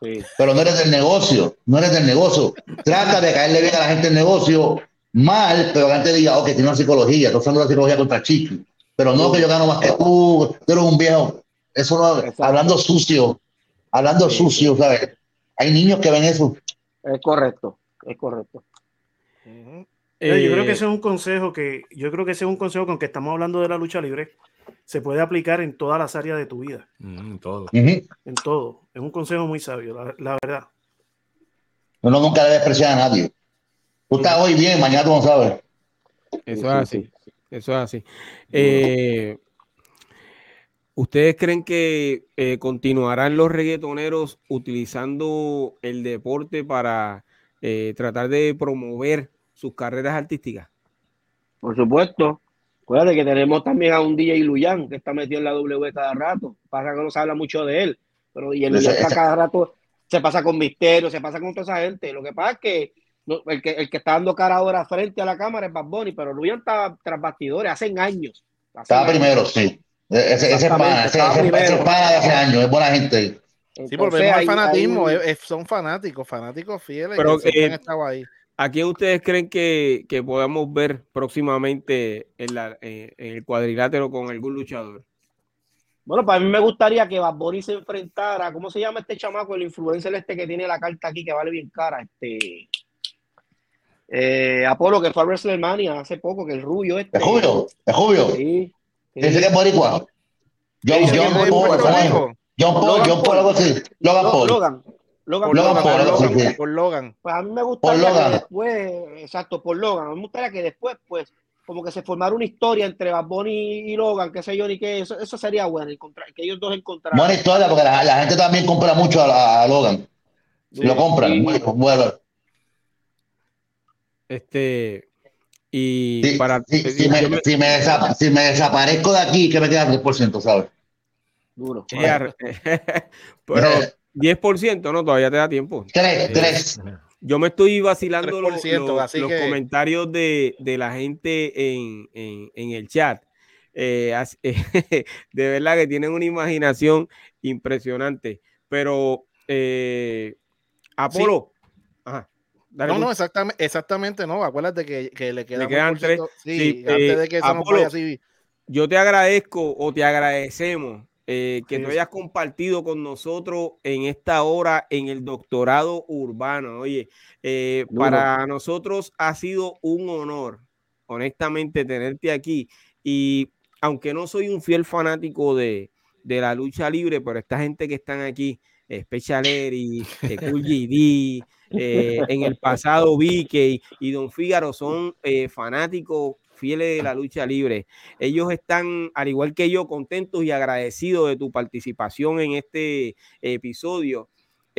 Pero no eres del negocio, no eres del negocio. Trata de caerle bien a la gente del negocio mal, pero la gente diga, ok, tiene una psicología, estás usando la psicología contra Chiqui pero no que yo gano más que tú, tú eres un viejo. Eso no, hablando sucio, hablando sucio, ¿sabes? Hay niños que ven eso. Es correcto, es correcto. yo creo que ese es un consejo que, yo creo que ese es un consejo con que estamos hablando de la lucha libre, se puede aplicar en todas las áreas de tu vida. en todo. En todo. Es un consejo muy sabio, la, verdad. Uno nunca debe despreciar a nadie. Tú estás hoy bien, mañana tú no sabes. Eso es así. Eso es así. Eh, ¿Ustedes creen que eh, continuarán los reggaetoneros utilizando el deporte para eh, tratar de promover sus carreras artísticas? Por supuesto. Acuérdate que tenemos también a un DJ Luyan que está metido en la W cada rato. Pasa que no se habla mucho de él, pero y el Luyan cada rato se pasa con Misterio, se pasa con toda esa gente. Lo que pasa es que el, que, el que está dando cara ahora frente a la cámara es Bad Bunny, pero Luyan estaba tras bastidores hace años. estaba primero, sí. E-, ese, ese pana, ese, ese, pana de hace años, es buena gente. sí, volvemos al fanatismo, son fanáticos, fanáticos fieles pero, que han estado ahí. ¿A quién ustedes creen que, que podamos ver próximamente en, la, en, el cuadrilátero con algún luchador? Bueno, para mí me gustaría que Bad Bunny se enfrentara, ¿cómo se llama este chamaco, el influencer este que tiene la carta aquí que vale bien cara? Este eh, Apolo, que fue a WrestleMania hace poco, que el rubio este. ¿Es Julio? ¿Es Julio? Sí. Dice que es boricua. John, John Paul, John Paul, John Paul, algo así. Logan Paul. Logan. Logan, Logan, Paul, Logan, por Logan. Pues a mí me gustaría que después, exacto, por Logan, a mí me gustaría que después, pues, como que se formara una historia entre Bad Bunny y Logan, qué sé yo, ni qué, eso, eso sería bueno, que ellos dos encontraran. Buena historia, porque la, la gente también compra mucho a, a Logan. lo compran, bueno. Este, y para. Si, si, me, me, si, me si, me, desaparezco de aquí, que me queda 10%, ¿sabes? Duro. Pero 10%, no, todavía te da tiempo. 3, 3. Yo me estoy vacilando los, los, los comentarios de, de, la gente en, en, en el chat. Eh, de verdad que tienen una imaginación impresionante. Pero, eh, Apolo. Sí. Ajá. No, no, exactamente, exactamente no. Acuérdate que, que le, quedan, le quedan tres. Sí, sí, antes eh, de que Apolo, así. Yo te agradezco o te agradecemos eh, que te hayas compartido con nosotros en esta hora en el doctorado urbano. Oye, eh, para nosotros ha sido un honor, honestamente, tenerte aquí. Y aunque no soy un fiel fanático de, de la lucha libre, pero esta gente que están aquí, Special Eri, Cool GD, eh, en el pasado Vicky y Don Fígaro son eh, fanáticos fieles de la lucha libre. Ellos están, al igual que yo, contentos y agradecidos de tu participación en este episodio.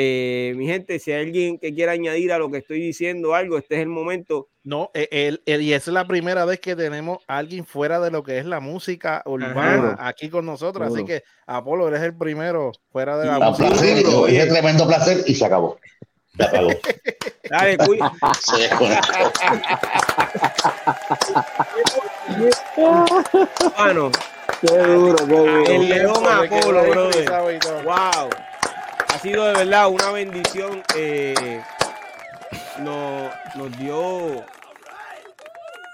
Eh, mi gente, si hay alguien que quiera añadir a lo que estoy diciendo algo, este es el momento. No, él, e, y es la primera vez que tenemos a alguien fuera de lo que es la música urbana aquí con nosotros. Así que, Apolo, eres el primero fuera de la música. Placer, es tremendo placer y se acabó. Se acabó. Dale, cuy. Bueno, qué duro, qué duro. El león Apolo, brother. Wow ha sido de verdad una bendición. Eh, nos, nos dio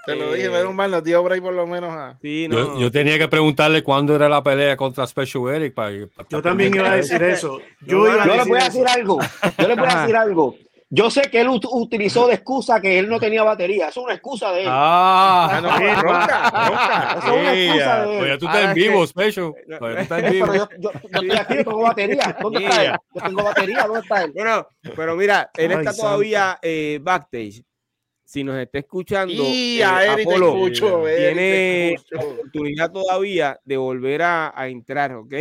te lo dije, pero un mal, nos dio break por lo menos a. Sí, no. yo, yo, tenía que preguntarle cuándo era la pelea contra Special Eric. Para, para yo también iba a decir eso. Yo, yo, yo le voy a decir algo. Yo le voy a decir algo. Yo sé que él utilizó de excusa que él no tenía batería. Eso es una excusa de él. Ah, ah no, ronca, ronca. Eso es una excusa de él. Pues ya tú estás en vivo, Special. Pues tú estás en vivo. Pero yo, yo, yo estoy aquí, tengo batería. ¿Dónde está él? Yo tengo batería, ¿dónde está él? Bueno, pero mira, él está todavía eh, backstage. Si nos está escuchando, y a Eric Apolo, te escucho, tiene la oportunidad todavía de volver a, a entrar, ¿ok?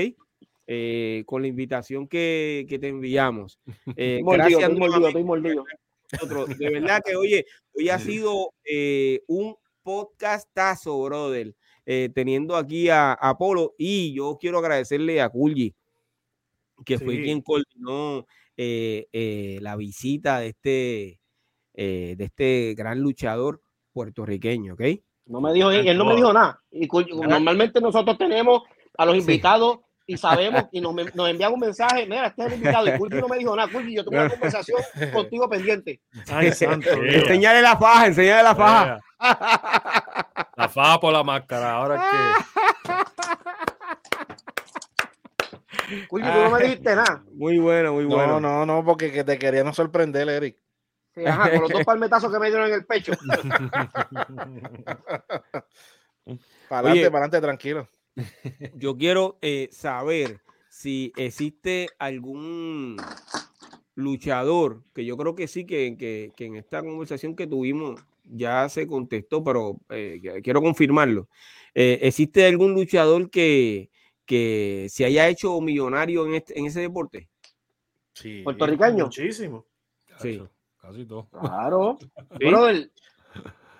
eh, con la invitación que, que te enviamos. Eh, mordido, gracias, estoy mordido, estoy mordido. De verdad que, oye, hoy ha sido eh, un podcastazo, brother, teniendo aquí a, a Apolo y yo quiero agradecerle a Kulji, que sí. fue quien coordinó la visita de este, de este gran luchador puertorriqueño, ¿ok? No me dijo, él no me dijo nada. Y normalmente nosotros tenemos a los invitados y sabemos y nos, nos envían un mensaje, mira, este es el invitado, y Culpi no me dijo nada, Culpi, yo tuve una conversación contigo pendiente. Ay, santo. enseñale la faja, enseñale la faja. La faja por la máscara, ahora que... Culpi, tú no me dijiste nada. Muy bueno, muy bueno. No, no, no, porque que te queríamos sorprender, Eric. Sí, ajá, con los dos palmetazos que me dieron en el pecho. para adelante, para adelante, tranquilo. Yo quiero eh, saber si existe algún luchador, que yo creo que sí, que, que, que, en esta conversación que tuvimos ya se contestó, pero eh, quiero confirmarlo. Eh, ¿Existe algún luchador que, que se haya hecho millonario en, este, en ese deporte? Sí, puertorriqueño. Muchísimo. Sí. Casi todo. Claro. ¿Sí? Brother,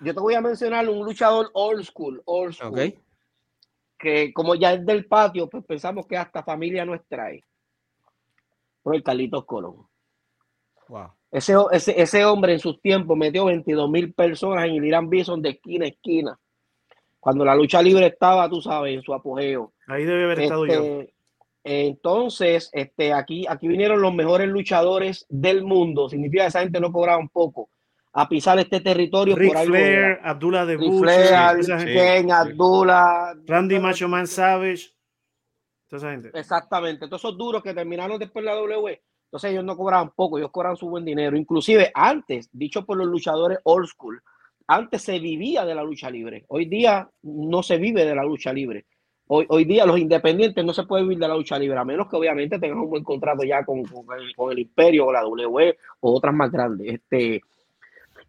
yo te voy a mencionar un luchador old school, old school. Okay que como ya es del patio, pues pensamos que hasta familia nuestra es. Por el Carlitos Colón. Wow. Ese, ese, ese, hombre en sus tiempos metió 22 mil personas en el Irán Bison de esquina a esquina. Cuando la lucha libre estaba, tú sabes, en su apogeo. Ahí debe haber estado este, yo. Entonces, este, aquí, aquí vinieron los mejores luchadores del mundo. Significa que esa gente no cobraba un poco a pisar este territorio Rick por algo. Flair, Abdullah de Rick Flair, Ken, Abdullah, Randy Macho Man Savage, toda esa gente. Exactamente, todos esos duros que terminaron después de la WWE. Entonces ellos no cobraban poco, ellos cobraban su buen dinero. Inclusive antes, dicho por los luchadores old school, antes se vivía de la lucha libre. Hoy día no se vive de la lucha libre. Hoy, hoy día los independientes no se pueden vivir de la lucha libre, a menos que obviamente tengan un buen contrato ya con, con, el, Imperio o la WWE o otras más grandes. Este,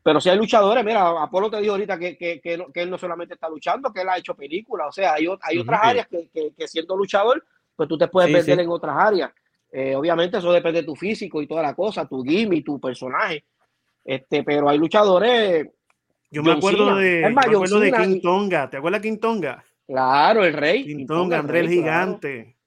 pero si hay luchadores, mira, Apolo te dijo ahorita que, que, que, él no solamente está luchando, que él ha hecho películas, o sea, hay, hay otras áreas que, siendo luchador, pues tú te puedes perder en otras áreas. Eh, obviamente eso depende de tu físico y toda la cosa, tu gimmick, tu personaje. Este, pero hay luchadores. Yo me acuerdo, de, me acuerdo de King Tonga. ¿Te acuerdas de King Tonga? Claro, el rey. Tonga, André el gigante.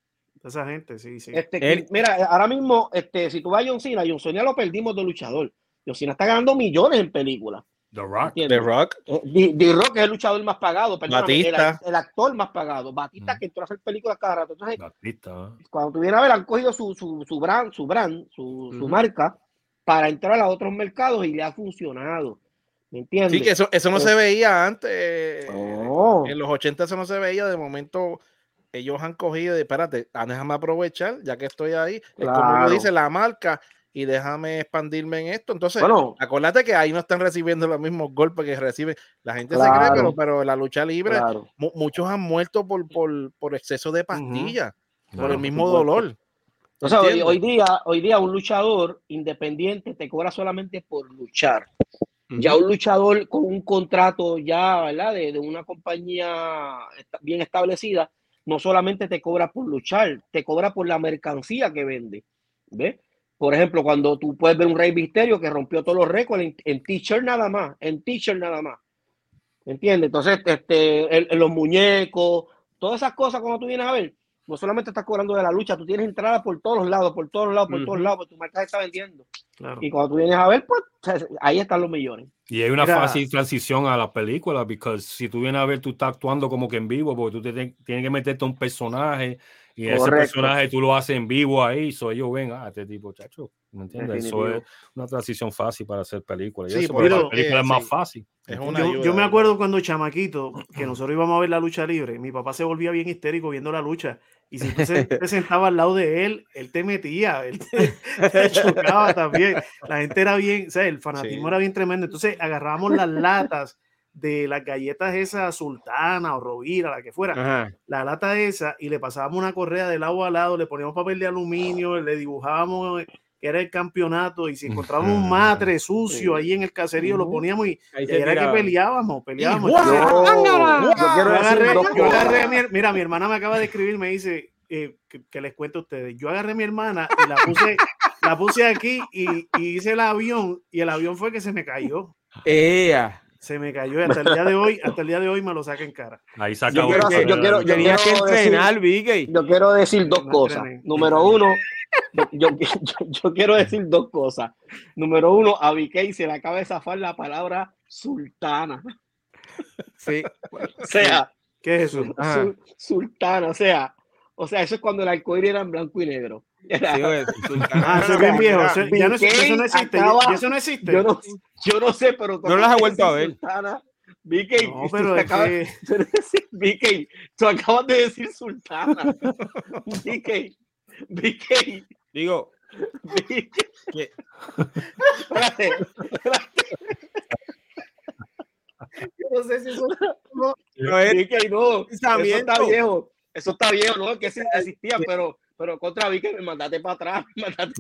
Esa gente, sí, sí. Este, mira, ahora mismo, este, si tú vas a John Cena, John Cena lo perdimos de luchador. John Cena está ganando millones en películas. The Rock. The Rock. Eh, The, Rock es el luchador más pagado. Batista. El, actor más pagado. Batista, mm. que entró a hacer películas cada rato. Entonces, Batista. Cuando tuviera a ver, han cogido su, su, su brand, su, brand, su, su marca, para entrar a otros mercados y le ha funcionado. ¿Me entiendes? Sí, que eso, eso no se veía antes. En los 80 eso no se veía. De momento, ellos han cogido y espérate, ah, déjame aprovechar, ya que estoy ahí. Como dice la marca, y déjame expandirme en esto. Entonces, bueno, acuérdate que ahí no están recibiendo los mismos golpes que reciben. La gente se cree, pero, pero la lucha libre, muchos han muerto por, por, por exceso de pastillas, por el mismo dolor. O sea, hoy, día, hoy día un luchador independiente te cobra solamente por luchar. Ya un luchador con un contrato ya, ¿verdad? De, de, una compañía bien establecida, no solamente te cobra por luchar, te cobra por la mercancía que vende. ¿Ves? Por ejemplo, cuando tú puedes ver un Rey Misterio que rompió todos los récords en, t-shirt nada más, en t-shirt nada más. ¿Entiendes? Entonces, este, los muñecos, todas esas cosas, cuando tú vienes a ver, no solamente estás cobrando de la lucha, tú tienes entrada por todos lados, por todos lados, por todos lados, porque tu marca se está vendiendo. Y cuando tú vienes a ver, pues ahí están los millones. Y hay una fácil transición a la película, porque si tú vienes a ver, tú estás actuando como que en vivo, porque tú tienes que meterte a un personaje y ese personaje tú lo haces en vivo ahí, so ellos ven, ah, este tipo, chacho, ¿me entiendes? Eso es una transición fácil para hacer películas. Sí, pero, la película es más fácil. yo, me acuerdo cuando chamaquito, que nosotros íbamos a ver la lucha libre, mi papá se volvía bien histérico viendo la lucha y si tú te sentabas al lado de él, él te metía, él te, chocaba también. La gente era bien, o sea, el fanatismo era bien tremendo. Entonces agarrábamos las latas de las galletas esas sultana o rovira, la que fuera, la lata esa, y le pasábamos una correa de lado a lado, le poníamos papel de aluminio, le dibujábamos que era el campeonato, y si encontrábamos un matre sucio ahí en el caserío, lo poníamos y, era que peleábamos, peleábamos. mira, mi hermana me acaba de escribir, me dice eh, que, les cuento a ustedes. Yo agarré a mi hermana y la puse, la puse aquí y, hice el avión, y el avión fue que se me cayó. Ea se me cayó y hasta el día de hoy, hasta el día de hoy me lo saca en cara. Ahí saca yo quiero, yo quiero, yo quiero que entrenar, decir, Yo quiero decir dos cosas. Número uno, yo, yo, quiero decir dos cosas. Número uno, a Vicky se le acaba de zafar la palabra sultana. Sí. O sea, ¿qué es eso? sultana, o sea, o sea, eso es cuando el arcoíris era en blanco y negro. ah, eso es bien viejo. Eso, ya no, eso no existe. eso no existe. Yo no, yo no sé, pero. No las ha vuelto a ver. Sultana, Vicky, no, pero tú, acabas, que... Tú acabas de decir sultana. Vicky, Vicky. Digo. Vicky. ¿Qué? Espérate, espérate. Yo no sé si eso. No, no, Vicky, no. Eso está viejo. Eso está viejo, ¿no? Que existía, pero pero contra vi que me mandaste para atrás.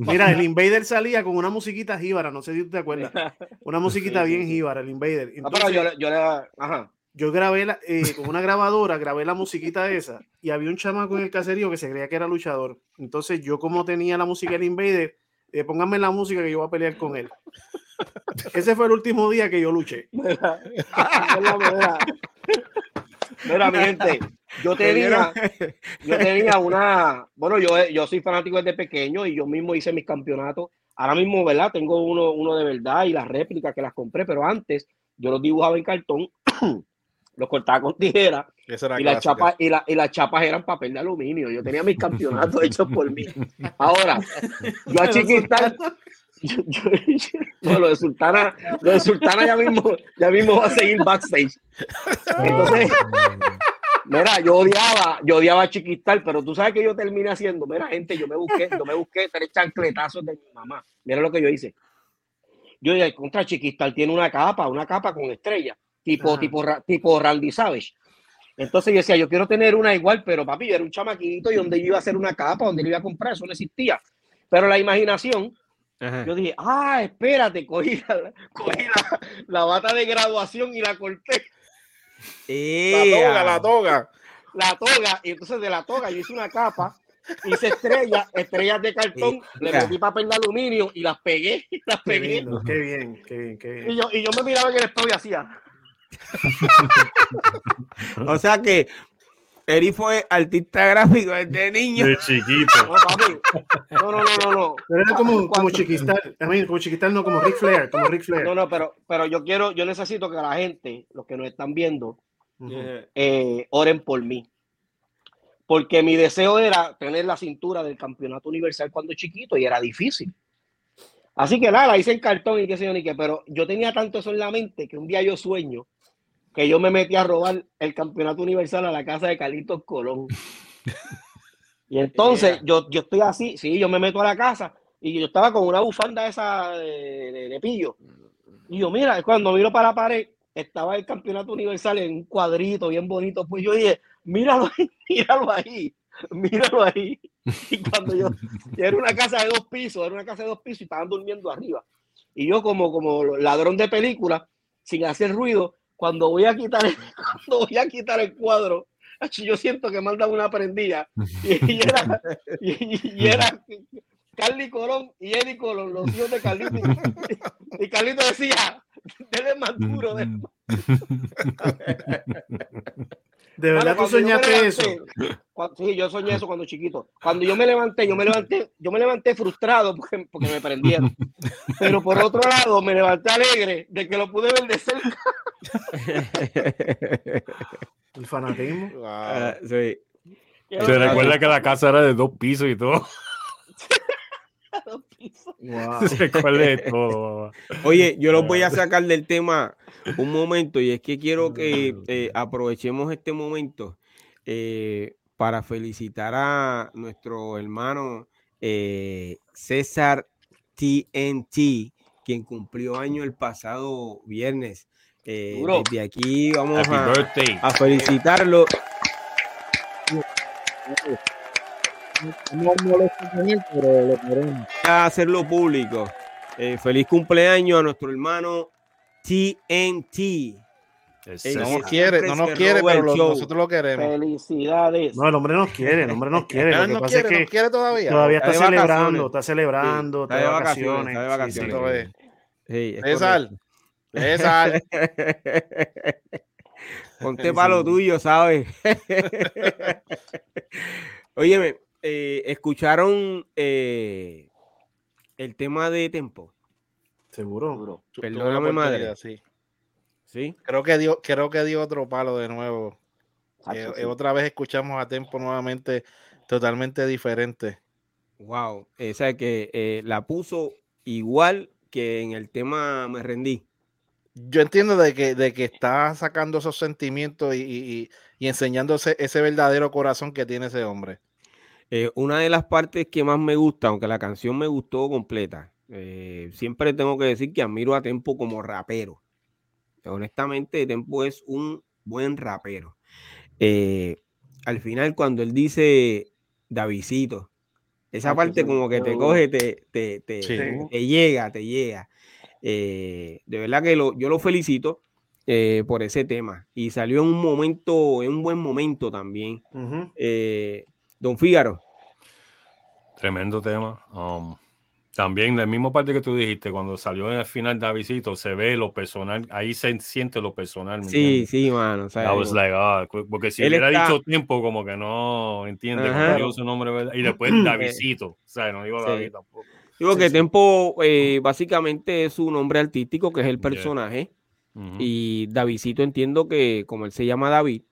Mira, el Invader salía con una musiquita jíbara, no sé si tú te acuerdas. Una musiquita bien jíbara, el Invader. yo, yo, ajá. Yo grabé la, eh, con una grabadora, grabé la musiquita esa y había un chamaco en el caserío que se creía que era luchador. Entonces yo como tenía la música del Invader, eh, pónganme la música que yo voy a pelear con él. Ese fue el último día que yo luché. Mira, mira mi gente, yo tenía, yo tenía una, bueno, yo, yo soy fanático desde pequeño y yo mismo hice mis campeonatos. Ahora mismo, ¿verdad? Tengo uno, uno de verdad y las réplicas que las compré, pero antes yo los dibujaba en cartón, los cortaba con tijera y las, chapas, y, la, y las chapas eran papel de aluminio. Yo tenía mis campeonatos hechos por mí. Ahora, yo a chiquitar, yo, yo, lo de Sultana, lo de Sultana ya mismo, ya mismo va a seguir backstage. Entonces, Mira, yo odiaba, yo odiaba a Chiquistal, pero tú sabes que yo terminé haciendo. Mira, gente, yo me busqué, yo me busqué tres chancletazos de mi mamá. Mira lo que yo hice. Yo dije, contra Chiquistal tiene una capa, una capa con estrella, tipo, tipo, tipo Randy Savage. Entonces yo decía, yo quiero tener una igual, pero papi, era un chamaquito y donde yo iba a hacer una capa, donde yo iba a comprar, eso no existía. Pero la imaginación, yo dije, ah, espérate, cogí, la, cogí la, bata de graduación y la corté. La toga, la toga. La toga, y entonces de la toga yo hice una capa, hice estrellas, estrellas de cartón, le metí papel de aluminio y las pegué, las pegué. Qué, bien, qué bien, qué bien. Y yo, y yo me miraba en el espejo y hacía. o sea que Eri fue artista gráfico desde niño. De chiquito. No, no, no, no, Pero era como, como chiquistal. como chiquistal, no como Ric Flair, como Ric Flair. No, no, pero, pero yo quiero, yo necesito que la gente, los que nos están viendo, eh, oren por mí. Porque mi deseo era tener la cintura del campeonato universal cuando chiquito y era difícil. Así que nada, la hice en cartón y qué sé yo ni qué, pero yo tenía tanto eso en la mente que un día yo sueño que yo me metí a robar el campeonato universal a la casa de Carlitos Colón. y entonces yo, yo estoy así, sí, yo me meto a la casa y yo estaba con una bufanda esa de, pillo. Y yo, mira, cuando miro para la pared, estaba el campeonato universal en un cuadrito bien bonito. Pues yo dije, míralo ahí, míralo ahí, míralo ahí. Y cuando yo, era una casa de dos pisos, era una casa de dos pisos y estaban durmiendo arriba. Y yo como, como ladrón de película, sin hacer ruido, cuando voy a quitar el, cuando voy a quitar el cuadro, yo siento que me han dado una prendida. Y, era, y, era Carly Colón y Eddie Colón, los hijos de Carlito. Y, Carlito decía, déle más duro. ¿De verdad tú soñaste eso? sí, yo soñé eso cuando chiquito. Cuando yo me levanté, yo me levanté, yo me levanté frustrado porque, porque me prendieron. Pero por otro lado, me levanté alegre de que lo pude ver de cerca. El fanatismo. Ah, Se recuerda que la casa era de dos pisos y todo. Se de todo. Oye, yo los voy a sacar del tema un momento y es que quiero que eh, aprovechemos este momento eh, para felicitar a nuestro hermano eh, César TNT, quien cumplió año el pasado viernes. desde aquí vamos a, a, felicitarlo. No A hacerlo público. feliz cumpleaños a nuestro hermano TNT. no nos quiere, no nos quiere, pero nosotros lo queremos. Felicidades. No, el hombre nos quiere, el hombre nos quiere. Lo que no pasa quiere, es que quiere todavía. Todavía está, celebrando, está celebrando, está, de vacaciones. Está de vacaciones. Sí, César, César. Ponte para lo tuyo, ¿sabes? Óyeme, eh, ¿escucharon eh, el tema de Tempo? Seguro. Perdóname, madre. Sí. sí. Creo que dio, creo que dio otro palo de nuevo. Eh, eh, otra vez escuchamos a Tempo nuevamente totalmente diferente. Wow. Esa que eh, la puso igual que en el tema Me rendí. Yo entiendo de que, de que está sacando esos sentimientos y, y, y enseñándose ese verdadero corazón que tiene ese hombre. una de las partes que más me gusta, aunque la canción me gustó completa, eh, siempre tengo que decir que admiro a Tempo como rapero. Honestamente, Tempo es un buen rapero. Eh, al final, cuando él dice Davidito, esa parte como que te coge, te, te, te, llega, te llega. Eh, de verdad que yo lo felicito por ese tema. Y salió en un momento, en un buen momento también. Don Fígaro. Tremendo tema. Um, también, la misma parte que tú dijiste, cuando salió en el final Davidito, se ve lo personal, ahí se siente lo personal. Sí, sí, mano. Ah, porque si hubiera dicho tiempo, como que no entiende su nombre, y después Davidito, o sea, no digo David tampoco. Digo que Tempo eh, básicamente es su nombre artístico, que es el personaje, y Davidito entiendo que como él se llama David,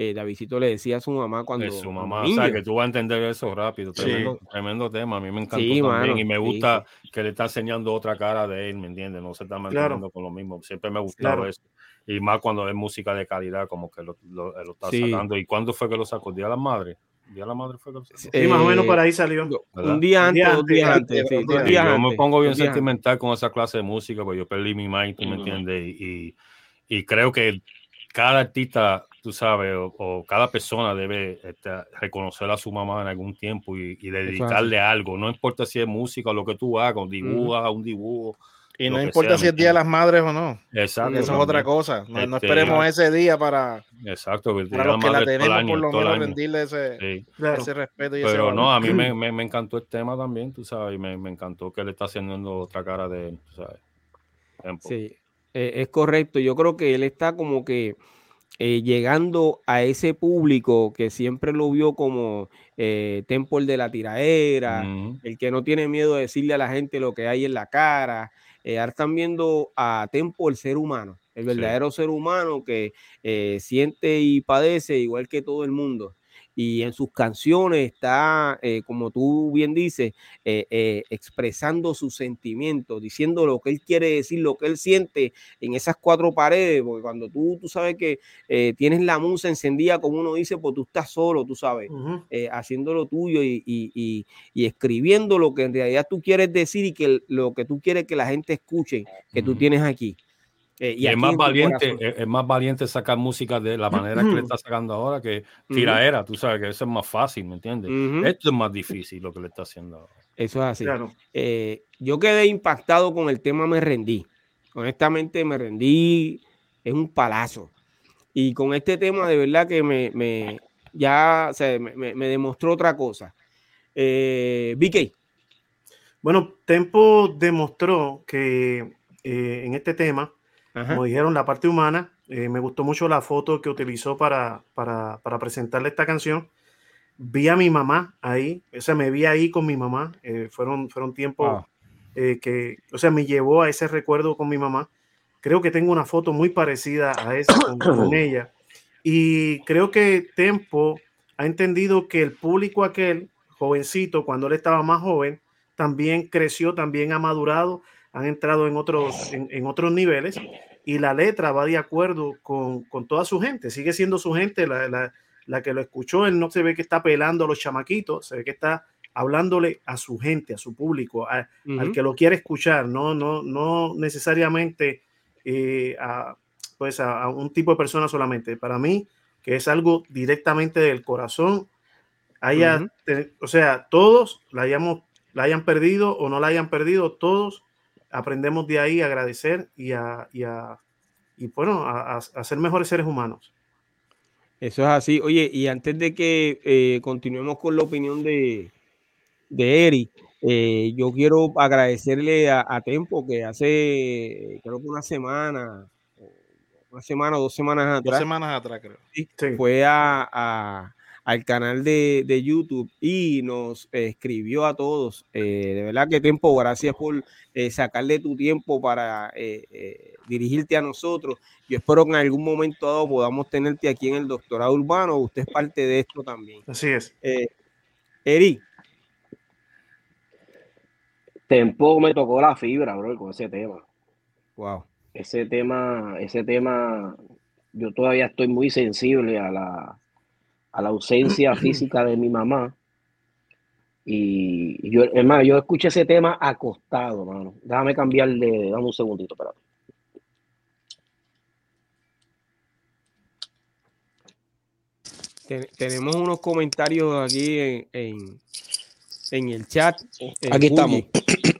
eh, Davidito le decía a su mamá cuando. su mamá, o sea, que tú vas a entender eso rápido. Tremendo, tema. A mí me encantó también. y me gusta que le está enseñando otra cara de él, ¿me entiendes? No se está manteniendo con lo mismo. Siempre me ha gustado eso. Y más cuando es música de calidad, como que lo, lo, está sacando. ¿Y cuándo fue que lo sacó? ¿El Día de la Madre? día de la madre fue que lo sacó? Sí, más o menos por ahí salió. Un día antes, dos días antes. yo me pongo bien sentimental con esa clase de música, porque yo perdí mi mind, ¿tú me entiendes? Y, y creo que cada artista, tú sabes, o, cada persona debe este, reconocer a su mamá en algún tiempo y, dedicarle algo. No importa si es música o lo que tú hagas, dibujas, un dibujo y no importa si es Día de las Madres o no. Exacto. Eso es otra cosa. No, este, esperemos ese día para, exacto, para los que la tenemos por lo menos rendirle ese, ese respeto. Y Pero no, a mí me, me, encantó el tema también, tú sabes, y me, me encantó que él está haciendo otra cara de él, sabes. Sí, eh, es correcto. Yo creo que él está como que eh, llegando a ese público que siempre lo vio como eh, Temple de la tiraera, el que no tiene miedo de decirle a la gente lo que hay en la cara, eh, ahora están viendo a Tempo el ser humano, el verdadero ser humano que eh, siente y padece igual que todo el mundo y en sus canciones está, eh, como tú bien dices, eh, eh, expresando sus sentimientos, diciendo lo que él quiere decir, lo que él siente en esas cuatro paredes, porque cuando tú, tú sabes que tienes la musa encendida, como uno dice, pues tú estás solo, tú sabes, haciendo lo tuyo y, y, y, escribiendo lo que en realidad tú quieres decir y que lo que tú quieres que la gente escuche, que tú tienes aquí. Eh, y, es más valiente, es, más valiente sacar música de la manera que le está sacando ahora que tiraera, tú sabes que eso es más fácil, ¿me entiendes? Esto es más difícil lo que le está haciendo ahora. Eso es así. Eh, yo quedé impactado con el tema Me Rendí. Honestamente me rendí, es un palazo. Y con este tema de verdad que me, me ya me, me, demostró otra cosa. Eh, BK. Bueno, Tempo demostró que eh, en este tema como dijeron, la parte humana. Eh, me gustó mucho la foto que utilizó para, para, para, presentarle esta canción. Vi a mi mamá ahí, o sea, me vi ahí con mi mamá. Eh, fueron, fueron tiempos eh, que, o sea, me llevó a ese recuerdo con mi mamá. Creo que tengo una foto muy parecida a esa con, ella. Y creo que Tempo ha entendido que el público aquel, jovencito, cuando él estaba más joven, también creció, también ha madurado, han entrado en otros, en, en otros niveles y la letra va de acuerdo con, con toda su gente, sigue siendo su gente la, la, la, que lo escuchó, él no se ve que está pelando a los chamaquitos, se ve que está hablándole a su gente, a su público, al que lo quiere escuchar, no, no, no necesariamente eh, a, pues a, un tipo de persona solamente. Para mí, que es algo directamente del corazón, haya, o sea, todos la, hayamos, la hayan perdido o no la hayan perdido, todos aprendemos de ahí a agradecer y a, y, a, y bueno, a, a, ser mejores seres humanos. Eso es así. Oye, y antes de que eh, continuemos con la opinión de, de Eri, eh, yo quiero agradecerle a, a, Tempo que hace, creo que una semana, una semana o dos semanas atrás. Dos semanas atrás, creo. Sí, Fue a, al canal de, de YouTube y nos escribió a todos. Eh, de verdad que tiempo, gracias por eh, sacarle tu tiempo para eh, dirigirte a nosotros. Yo espero que en algún momento dado podamos tenerte aquí en el doctorado urbano. Usted es parte de esto también. Así es. Eri. Tempo me tocó la fibra, bro, con ese tema. Wow. Ese tema, ese tema, yo todavía estoy muy sensible a la, a la ausencia física de mi mamá. Y yo, hermano, yo escuché ese tema acostado, mano. Déjame cambiarle, dame un segundito, espérate. tenemos unos comentarios aquí en, en, el chat. Aquí estamos.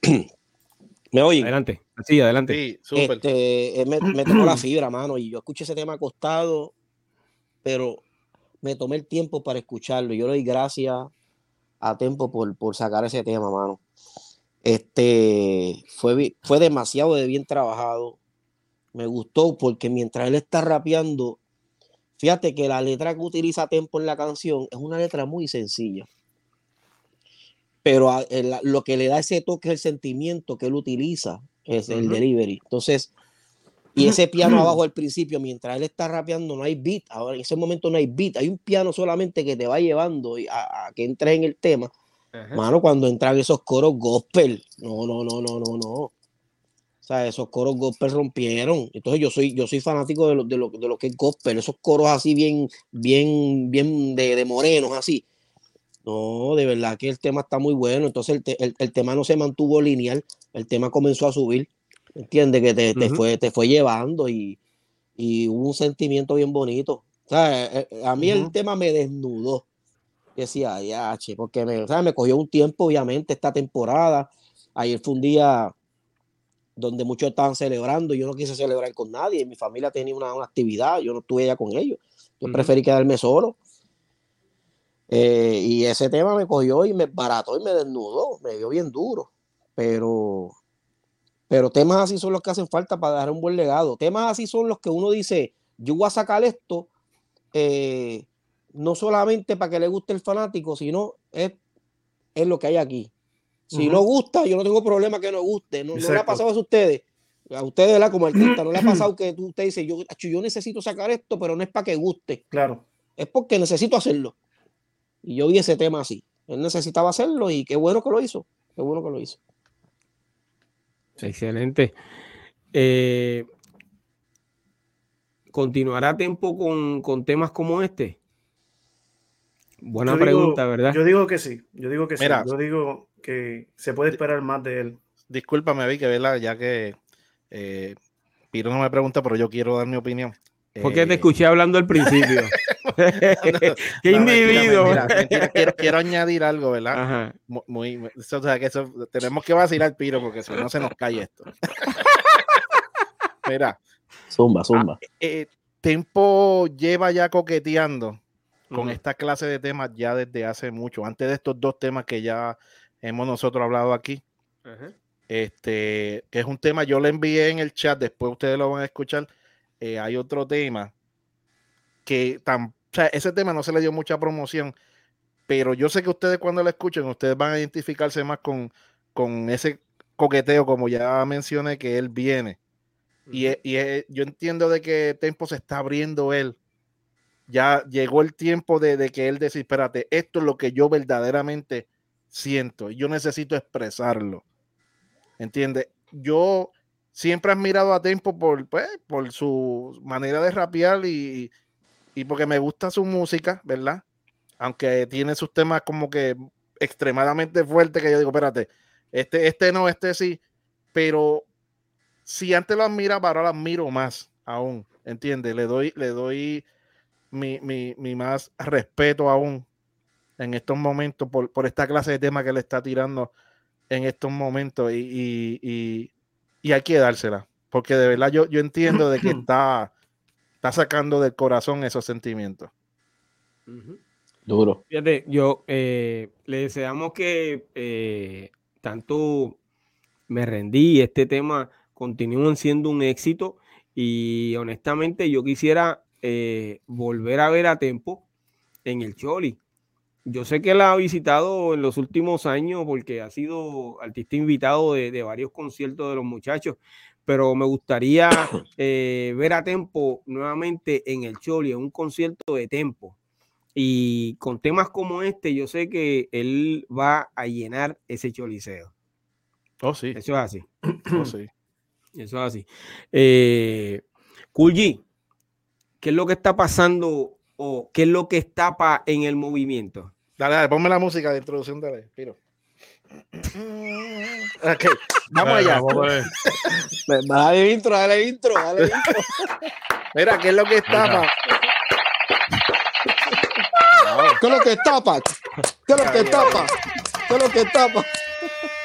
¿Me oyen? Adelante. Sí, adelante. Sí, súper. Este, eh, me, me tocó la fibra, mano, y yo escuché ese tema acostado, pero me tomé el tiempo para escucharlo. Yo le doy gracias a Tempo por, por sacar ese tema, mano. Este fue, fue demasiado de bien trabajado. Me gustó porque mientras él está rapeando, fíjate que la letra que utiliza Tempo en la canción es una letra muy sencilla. Pero lo que le da ese toque es el sentimiento que él utiliza, es el delivery. Entonces, y ese piano abajo al principio, mientras él está rapeando, no hay beat. Ahora en ese momento no hay beat. Hay un piano solamente que te va llevando a, que entres en el tema. Mano, cuando entran esos coros gospel. No, no, no, no, no, no. O sea, esos coros gospel rompieron. Entonces yo soy, yo soy fanático de lo, de lo, de lo que es gospel. Esos coros así bien, bien, bien de, de morenos, así. No, de verdad que el tema está muy bueno. Entonces el, el tema no se mantuvo lineal. El tema comenzó a subir entiende Que te, fue, te fue llevando y, y hubo un sentimiento bien bonito. Eh, eh, a mí el tema me desnudó. Decía, ya, porque me, me cogió un tiempo, obviamente, esta temporada. Ayer fue un día donde muchos estaban celebrando. Yo no quise celebrar con nadie. Mi familia tenía una, actividad. Yo no estuve ya con ellos. Yo preferí quedarme solo. Eh, y ese tema me cogió y me barató y me desnudó. Me dio bien duro. Pero, pero temas así son los que hacen falta para dar un buen legado. Temas así son los que uno dice, yo voy a sacar esto eh, no solamente para que le guste el fanático, sino es, es lo que hay aquí. Si no gusta, yo no tengo problema que no guste. No, le ha pasado a ustedes. A ustedes, la como artista, no le ha pasado que usted dice, yo, yo necesito sacar esto, pero no es para que guste. Claro. Es porque necesito hacerlo. Y yo vi ese tema así. Él necesitaba hacerlo y qué bueno que lo hizo. Qué bueno que lo hizo. Excelente. Eh, ¿Continuará tiempo con, con temas como este? Buena pregunta, ¿verdad? Yo digo que sí, yo digo que sí. Yo digo que se puede esperar más de él. Discúlpame, vi que verla, ya que eh, Piro no me pregunta, pero yo quiero dar mi opinión. Porque te eh, escuché hablando al principio. Qué individuo. quiero, añadir algo, ¿verdad? Muy, o sea, que eso, tenemos que vacilar Piro porque si no se nos cae esto. Mira. Zumba, zumba. Ah, eh, Tempo lleva ya coqueteando con esta clase de temas ya desde hace mucho, antes de estos dos temas que ya hemos nosotros hablado aquí. Este, que es un tema, yo le envié en el chat, después ustedes lo van a escuchar. Eh, hay otro tema que tan, o sea, ese tema no se le dio mucha promoción, pero yo sé que ustedes cuando lo escuchen, ustedes van a identificarse más con, con ese coqueteo, como ya mencioné, que él viene. Y, y, yo entiendo de que Tempo se está abriendo él ya llegó el tiempo de, que él decir, espérate, esto es lo que yo verdaderamente siento, yo necesito expresarlo. ¿Entiendes? Yo siempre he admirado a Tempo por, pues, por su manera de rapear y, porque me gusta su música, ¿verdad? Aunque tiene sus temas como que extremadamente fuertes que yo digo, espérate, este, este no, este sí, pero si antes lo admiraba, ahora lo admiro más aún, ¿entiendes? Le doy, le doy mi, mi, mi, más respeto aún en estos momentos por, por, esta clase de tema que le está tirando en estos momentos y, y, y, hay que dársela, porque de verdad yo, yo entiendo de que está, está sacando del corazón esos sentimientos. Duro. Fíjate, yo eh, le deseamos que eh, tanto me rendí, este tema continúen siendo un éxito y honestamente yo quisiera eh, volver a ver a Tempo en el Choli. Yo sé que la ha visitado en los últimos años porque ha sido artista invitado de, varios conciertos de los muchachos, pero me gustaría eh, ver a Tempo nuevamente en el Choli, en un concierto de Tempo. Y con temas como este, yo sé que él va a llenar ese choliseo. Oh, sí. Eso es así. Oh, sí. Eso es así. Eh, ¿Qué es lo que está pasando o qué es lo que está en el movimiento? Dale, dale, ponme la música de introducción, dale, Piro. Ok, vamos allá. dale intro, dale intro, dale intro. Mira, ¿qué es lo que está ¿Qué es lo que tapa? ¿Qué es lo que tapa? ¿Qué es lo que tapa?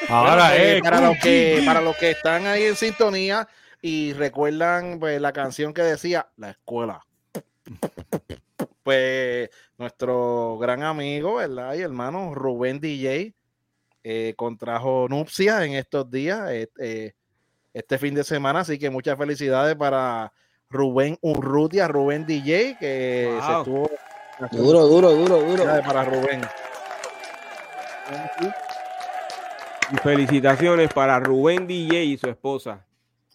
Ahora, eh, para, los que, para los que están ahí en sintonía, y recuerdan pues, la canción que decía La escuela. Pues nuestro gran amigo, ¿verdad? Y hermano Rubén DJ eh, contrajo nupcias en estos días, este, este fin de semana. Así que muchas felicidades para Rubén Urrutia, Rubén DJ, que se estuvo. Duro, duro, duro, duro. Para Rubén. felicitaciones para Rubén DJ y su esposa.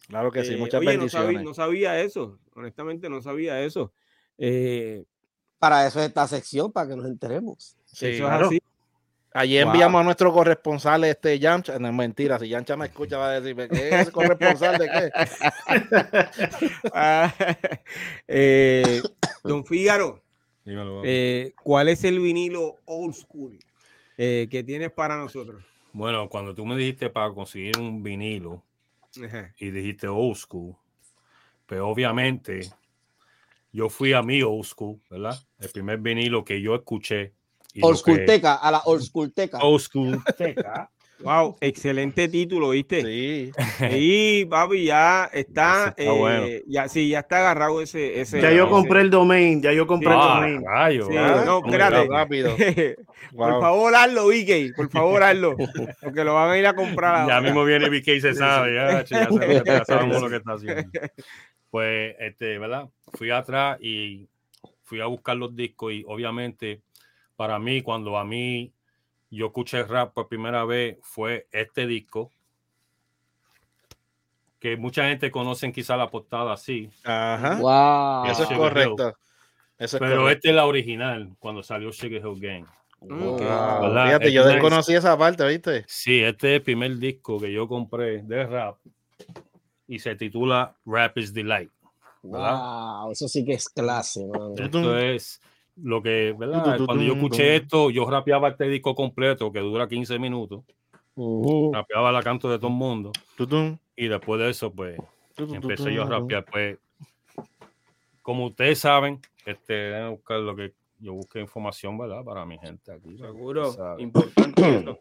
Claro que sí, eh, muchas bendiciones. No sabía, eso, honestamente no sabía eso. Eh, para eso es esta sección, para que nos enteremos. Sí, eso es así. Allí enviamos a nuestro corresponsal, este Yamcha. No, mentira, si Yamcha me escucha, va a decir, ¿qué es corresponsal de qué? Ah, eh, don Fígaro, ¿cuál es el vinilo old school que tienes para nosotros? Bueno, cuando tú me dijiste para conseguir un vinilo, y dijiste old school, pero pues obviamente yo fui a mi old school, ¿verdad? El primer vinilo que yo escuché. Old school teca, a la old school teca. Old school teca. Wow, excelente título, ¿viste? Sí. Y papi, ya está, está bueno. Eh, ya sí, ya está agarrado ese, ese Ya yo compré el domain, ya yo compré el domain. Rayo, sí, no, espérate. Rápido. Por favor, hazlo, VK, por favor, hazlo. Porque lo van a ir a comprar. Ya mismo viene VK y se sabe, ya, ya, ya sabemos lo que está haciendo. Pues, este, ¿verdad? Fui atrás y fui a buscar los discos y obviamente para mí, cuando a mí yo escuché rap por primera vez fue este disco. Que mucha gente conoce quizá la portada así. Ajá. Wow. Eso es correcto. Pero este es la original, cuando salió Sugar Hill Gang. Fíjate, yo desconocí esa parte, ¿viste? Sí, este es el primer disco que yo compré de rap y se titula Rap is Delight. Wow, eso sí que es clase, Esto es lo que, ¿verdad? Cuando yo escuché esto, yo rapeaba este disco completo que dura 15 minutos. Rapeaba la canto de todo el mundo. Y después de eso, pues, empecé yo a rapear. Pues, como ustedes saben, este, buscar lo que yo busqué información, ¿verdad? Para mi gente aquí. Seguro, importante.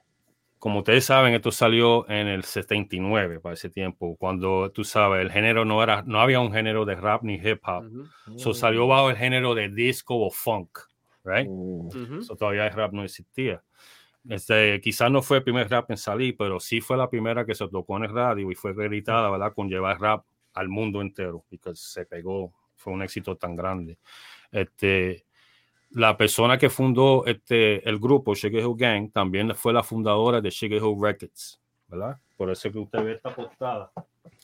Como ustedes saben, esto salió en el 79 para ese tiempo, cuando tú sabes, el género no era, no había un género de rap ni hip hop. Uh salió bajo el género de disco o funk, right? todavía el rap no existía. Este, quizás no fue el primer rap en salir, pero sí fue la primera que se tocó en el radio y fue acreditada, ¿verdad? Con llevar rap al mundo entero, porque se pegó, fue un éxito tan grande. Este, la persona que fundó este, el grupo Sugar Hill Gang también fue la fundadora de Sugar Hill Records, ¿verdad? Por eso que usted ve esta portada,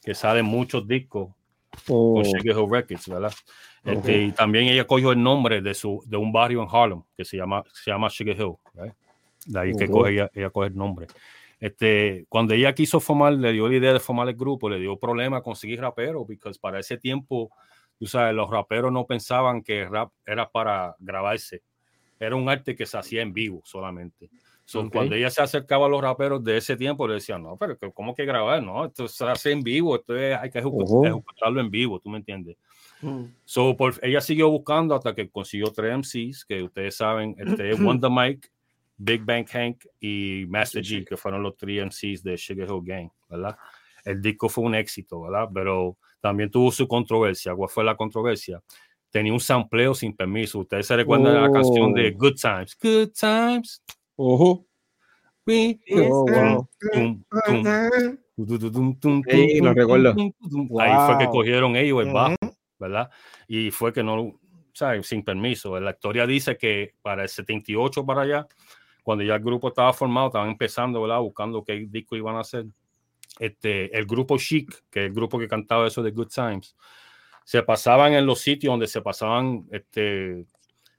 que salen muchos discos con oh. Sugar Hill Records, ¿verdad? Este, y también ella cogió el nombre de, su, de un barrio en Harlem que se llama, se llama Sugar Hill, ¿verdad? De ahí que coge ella, ella coge el nombre. Este, cuando ella quiso formar, le dio la idea de formar el grupo, le dio problema conseguir rapero, porque para ese tiempo tú sabes, los raperos no pensaban que rap era para grabarse. Era un arte que se hacía en vivo solamente. Cuando ella se acercaba a los raperos de ese tiempo, le decían, no, pero ¿cómo que grabar? No, esto se hace en vivo, esto hay que ejecutarlo en vivo, ¿tú me entiendes? Mm. So, por, ella siguió buscando hasta que consiguió tres MCs, que ustedes saben, este, Wonder Mike, Big Bang Hank y Master G, que fueron los tres MCs de Sugar Hill Gang, ¿verdad? El disco fue un éxito, ¿verdad? Pero también tuvo su controversia. ¿Cuál fue la controversia? Tenía un sampleo sin permiso. Ustedes se recuerdan de la canción de Good Times. Good Times. Uh Ahí fue que cogieron ellos el bajo, ¿verdad? Y fue que no, ¿sabes? Sin permiso. La historia dice que para el 78 para allá, cuando ya el grupo estaba formado, estaban empezando, ¿verdad? Buscando qué disco iban a hacer este, el grupo Chic, que es el grupo que cantaba eso de Good Times, se pasaban en los sitios donde se pasaban, este,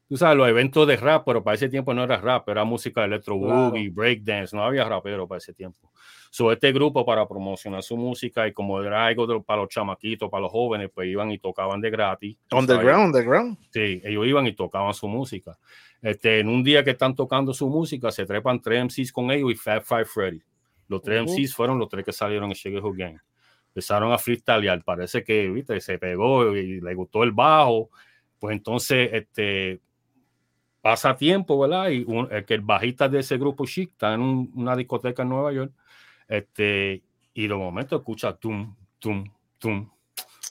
tú sabes, los eventos de rap, pero para ese tiempo no era rap, era música electro boogie, breakdance, no había rapero para ese tiempo. So, este grupo para promocionar su música y como era algo para los chamaquitos, para los jóvenes, pues iban y tocaban de gratis. Underground, underground. Sí, ellos iban y tocaban su música. Este, en un día que están tocando su música, se trepan tres MCs con ellos y Fab Five Freddy. Los tres uh -huh. MCs fueron los tres que salieron en Shake Who Game. Empezaron a freestylear, parece que ¿viste? se pegó y le gustó el bajo. Pues entonces, este, pasa tiempo, ¿verdad? Y un, el, que el bajista de ese grupo chic está en un, una discoteca en Nueva York, este, y de momento escucha tum, tum, tum,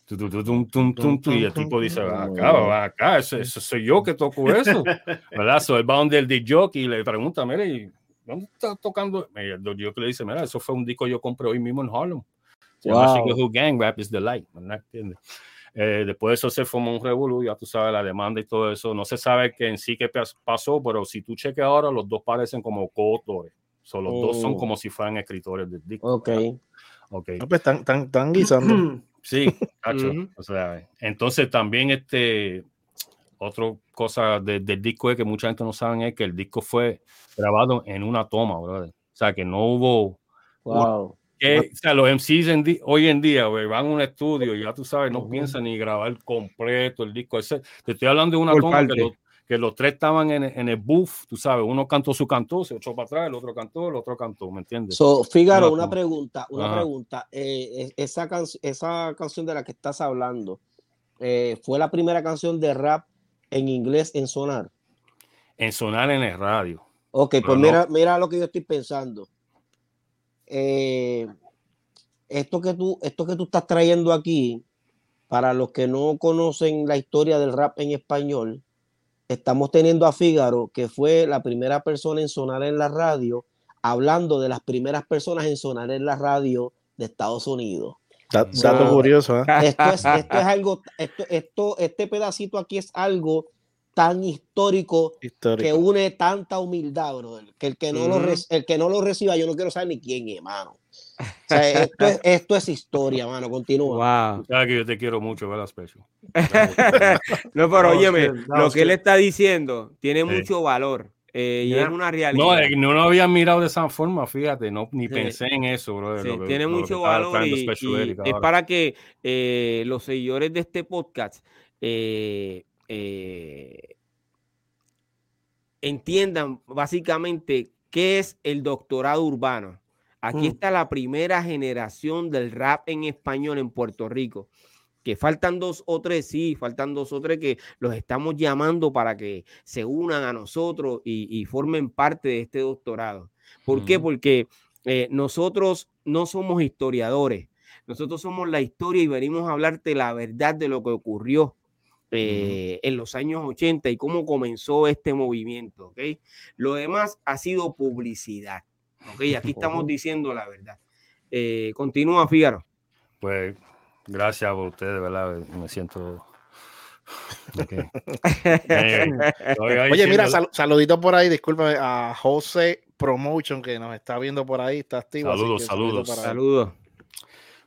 Tum, tum, tum, tum y el tipo dice, acá, va acá, eso, eso, soy yo que toco eso, ¿verdad? Soy el bound del jockey y le pregunta, mire, ¿dónde está tocando? Yo que le dice, mira, eso fue un disco que yo compré hoy mismo en Harlem. Se llama Who Gang, Rap is the Light, ¿no entiendes? Eh, después de eso se formó un revolú, ya tú sabes, la demanda y todo eso. No se sabe que en sí qué pasó, pero si tú cheques ahora, los dos parecen como coautores. So, los dos son oh. como si fueran escritores del disco. Ok. okay. No, pues están, están, están guisando. Sí, cacho. o sea, entonces también este, otra cosa del disco es que mucha gente no sabe es que el disco fue grabado en una toma, ¿verdad? O sea, que no hubo... Wow. Que, o sea, los MCs hoy en día van a un estudio y ya tú sabes, no piensan ni grabar completo el disco. Ese, te estoy hablando de una toma que, los tres estaban en, en, el booth, tú sabes, uno cantó su cantó, se echó para atrás, el otro cantó, el otro cantó, ¿me entiendes? So, Fígaro, una, pregunta, una pregunta. Eh, esa, esa canción de la que estás hablando, eh, fue la primera canción de rap en inglés en sonar. En sonar en el radio. Ok, pues mira, mira lo que yo estoy pensando. Eh, esto, que tú, esto que tú estás trayendo aquí, para los que no conocen la historia del rap en español, estamos teniendo a Fígaro, que fue la primera persona en sonar en la radio, hablando de las primeras personas en sonar en la radio de Estados Unidos. Dato curioso. ¿eh? Esto, es, esto es algo, esto, esto, este pedacito aquí es algo tan histórico, que une tanta humildad, brother, que el que no, lo, el que no lo reciba, yo no quiero saber ni quién es, mano. esto, es, esto es historia, mano. Continúa. Wow. que yo te quiero mucho, ¿verdad, Special? no, pero óyeme, lo que él está diciendo tiene mucho valor. Eh, y es una realidad. No, eh, no lo había mirado de esa forma, fíjate, no, ni pensé en eso, bro. tiene mucho valor y, es para que eh, los seguidores de este podcast entiendan básicamente qué es el doctorado urbano. Aquí mm. está la primera generación del rap en español en Puerto Rico que faltan dos o tres, sí, faltan dos o tres que los estamos llamando para que se unan a nosotros y, formen parte de este doctorado. ¿Por qué? Porque eh, nosotros no somos historiadores, nosotros somos la historia y venimos a hablarte la verdad de lo que ocurrió eh, en los años 80 y cómo comenzó este movimiento. ¿ok? Lo demás ha sido publicidad. ¿ok? Aquí estamos diciendo la verdad. Eh, continúa, Fígaro. Pues Gracias a ustedes, ¿verdad? Me siento. Eh, Oye, mira, saludito por ahí, discúlpame, a José Promotion que nos está viendo por ahí, está activo. Saludos, saludos. Saludos.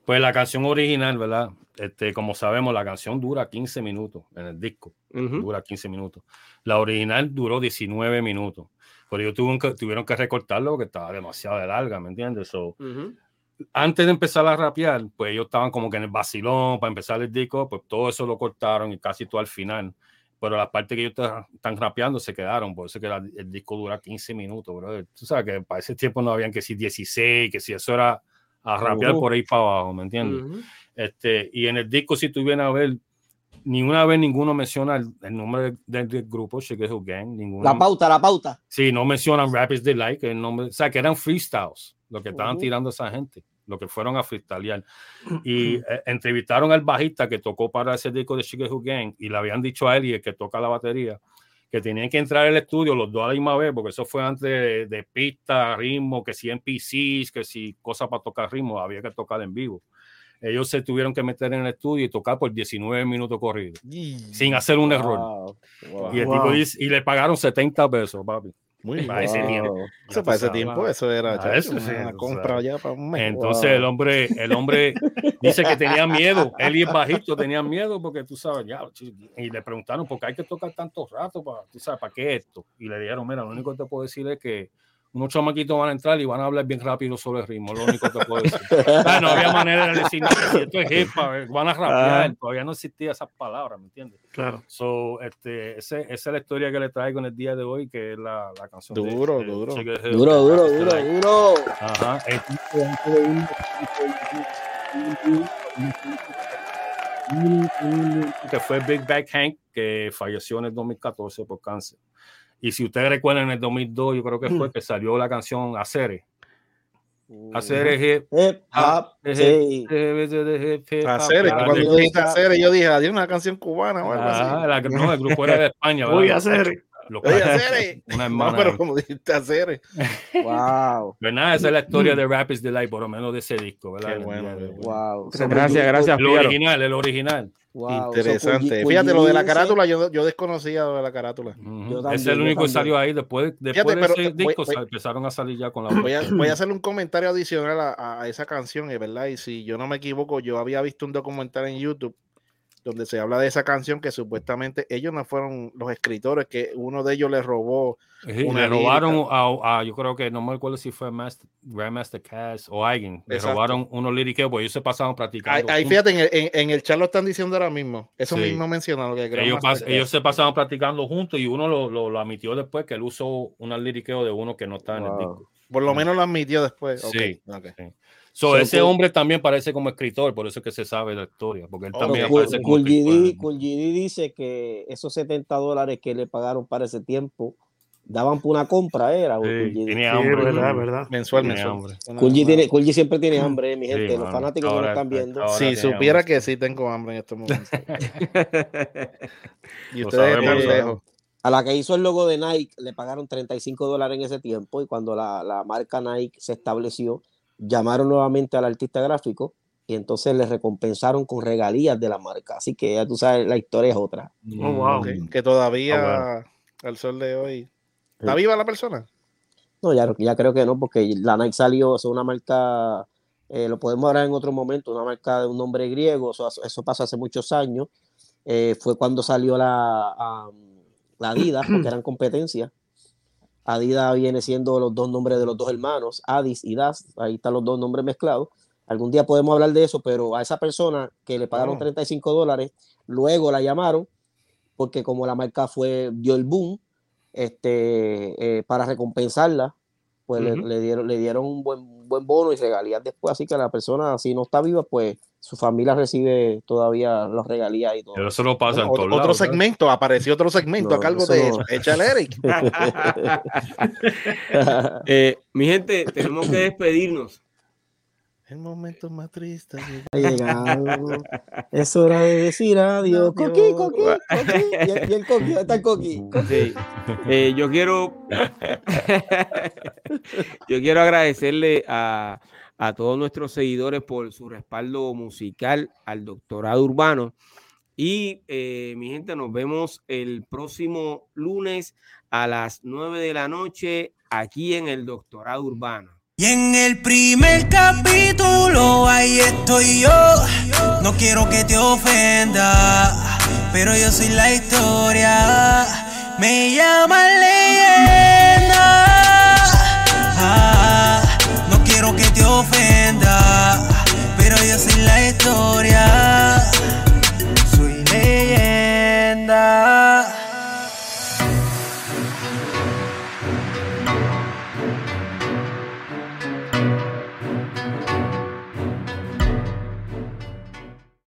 Pues la canción original, ¿verdad? Este, como sabemos, la canción dura 15 minutos en el disco. Dura 15 minutos. La original duró 19 minutos. Pero ellos tuvieron que, tuvieron que recortarlo porque estaba demasiado larga, ¿me entiendes? So, antes de empezar a rapear, pues ellos estaban como que en el vacilón para empezar el disco, pues todo eso lo cortaron y casi todo al final. Pero las partes que ellos están rapeando se quedaron, por eso que el disco dura 15 minutos, bro. Tú sabes que para ese tiempo no habían que si 16, que si eso era a rapear por ahí para abajo, ¿me entiendes? este, y en el disco, si tú vienes a ver, ni una vez ninguno menciona el, nombre del, grupo, Shake Gang. Ninguno, la pauta, la pauta. Sí, no mencionan Rap is the Like, el nombre, o sea, que eran freestyles lo que estaban tirando esa gente, lo que fueron a freestylear. Y eh, entrevistaron al bajista que tocó para ese disco de Chicago Gang y le habían dicho a él y el que toca la batería que tenían que entrar al estudio los dos a la misma vez, porque eso fue antes de, de pista, ritmo, que si NPCs, que si cosas para tocar ritmo, había que tocar en vivo. Ellos se tuvieron que meter en el estudio y tocar por 19 minutos corridos, sin hacer un error. Y, el tipo dice, y le pagaron 70 pesos, papi. Muy para ese tiempo. Eso para ese tiempo, eso era una compra ya para un mes. Entonces el hombre, el hombre dice que tenía miedo. Él y el bajito tenían miedo porque tú sabes, ya, y le preguntaron por qué hay que tocar tanto rato para, tú sabes, para qué esto. Y le dijeron, mira, lo único que te puedo decir es que unos chamaquitos van a entrar y van a hablar bien rápido sobre el ritmo, lo único que puedo decir. no había manera de decir, si esto es hip van a rapear, ah. todavía no existía esas palabras, ¿me entiendes? Claro. So, este, ese, esa es la historia que le traigo en el día de hoy, que es la, la canción. Duro, de, duro. duro, duro, duro, duro. Ajá. Que fue Big Bang Hank, que falleció en el 2014 por cáncer. Y si ustedes recuerdan, en el 2002, yo creo que fue mm. que salió la canción Acere. Acere hip hop. Acere, cuando yo dije Acere, yo dije, adiós, una canción cubana o algo ah, La, no, el grupo era de España. Voy a hacer. Oye, hacer. Una hermana. No, pero como dijiste hacer. Wow. Nada, esa es la historia de Rap is the Light, por lo menos de ese disco, ¿verdad? Qué bueno, wow. Gracias, gracias. El original, el original. Interesante. Fíjate, lo de la carátula, yo, yo desconocía lo de la carátula. es el único que salió ahí. Después, después de ese disco empezaron a salir ya con la voy a, voy a hacer un comentario adicional a, a esa canción, ¿verdad? Y si yo no me equivoco, yo había visto un documental en YouTube donde se habla de esa canción que supuestamente ellos no fueron los escritores, que uno de ellos les robó. le robaron a, yo creo que no me acuerdo si fue Master, Grandmaster Cass o alguien, le robaron unos liriqueos, porque ellos se pasaban practicando. Ahí, fíjate, en el, en, el, chat lo están diciendo ahora mismo, eso mismo mencionado. Que ellos, ellos, se pasaban practicando juntos y uno lo, lo, admitió después que él usó un liriqueo de uno que no está en el disco. Por lo menos lo admitió después. Sí. So, ese hombre también parece como escritor, por eso es que se sabe la historia, porque él también Cool, aparece como Cool dice que esos 70 dólares que le pagaron para ese tiempo daban por una compra, era. Sí, tiene hambre, verdad, verdad. Mensual, mensual. Cool siempre tiene hambre, mi gente. Sí, los fanáticos ahora, no están viendo. Si supiera hambre. que sí tengo hambre en estos momentos. y ustedes están lejos. A la que hizo el logo de Nike le pagaron 35 dólares en ese tiempo y cuando la, la marca Nike se estableció, llamaron nuevamente al artista gráfico y entonces le recompensaron con regalías de la marca. Así que ya tú sabes, la historia es otra. Oh, wow. que, todavía oh, al sol de hoy. ¿Está viva la persona? No, ya, ya creo que no, porque la Nike salió, es una marca, eh, lo podemos hablar en otro momento, una marca de un nombre griego, eso, eso pasó hace muchos años. Eh, fue cuando salió la, la Adidas, porque eran competencia. Adidas viene siendo los dos nombres de los dos hermanos, Adis y Das, ahí están los dos nombres mezclados. Algún día podemos hablar de eso, pero a esa persona que le pagaron 35 dólares, luego la llamaron, porque como la marca fue, dio el boom, este, eh, para recompensarla, pues le, dieron, le dieron un buen, buen bono y regalías después, así que la persona, si no está viva, pues su familia recibe todavía los regalías y todo. Pero eso no pasa en otro, otro segmento, apareció otro segmento a cargo de eso. Échale, Eric. eh, mi gente, tenemos que despedirnos. El momento más triste. Ha llegado. Es hora de decir adiós. Coqui, coqui, coqui. Y el coqui, está el coqui. Sí. Eh, yo quiero. yo quiero agradecerle a, a, todos nuestros seguidores por su respaldo musical al doctorado urbano. Y eh, mi gente, nos vemos el próximo lunes a las 9 de la noche aquí en el doctorado urbano. Y en el primer capítulo ahí estoy yo. No quiero que te ofenda, pero yo soy la historia. Me llaman leyenda. Ah, te ofenda, pero yo soy la historia, soy leyenda.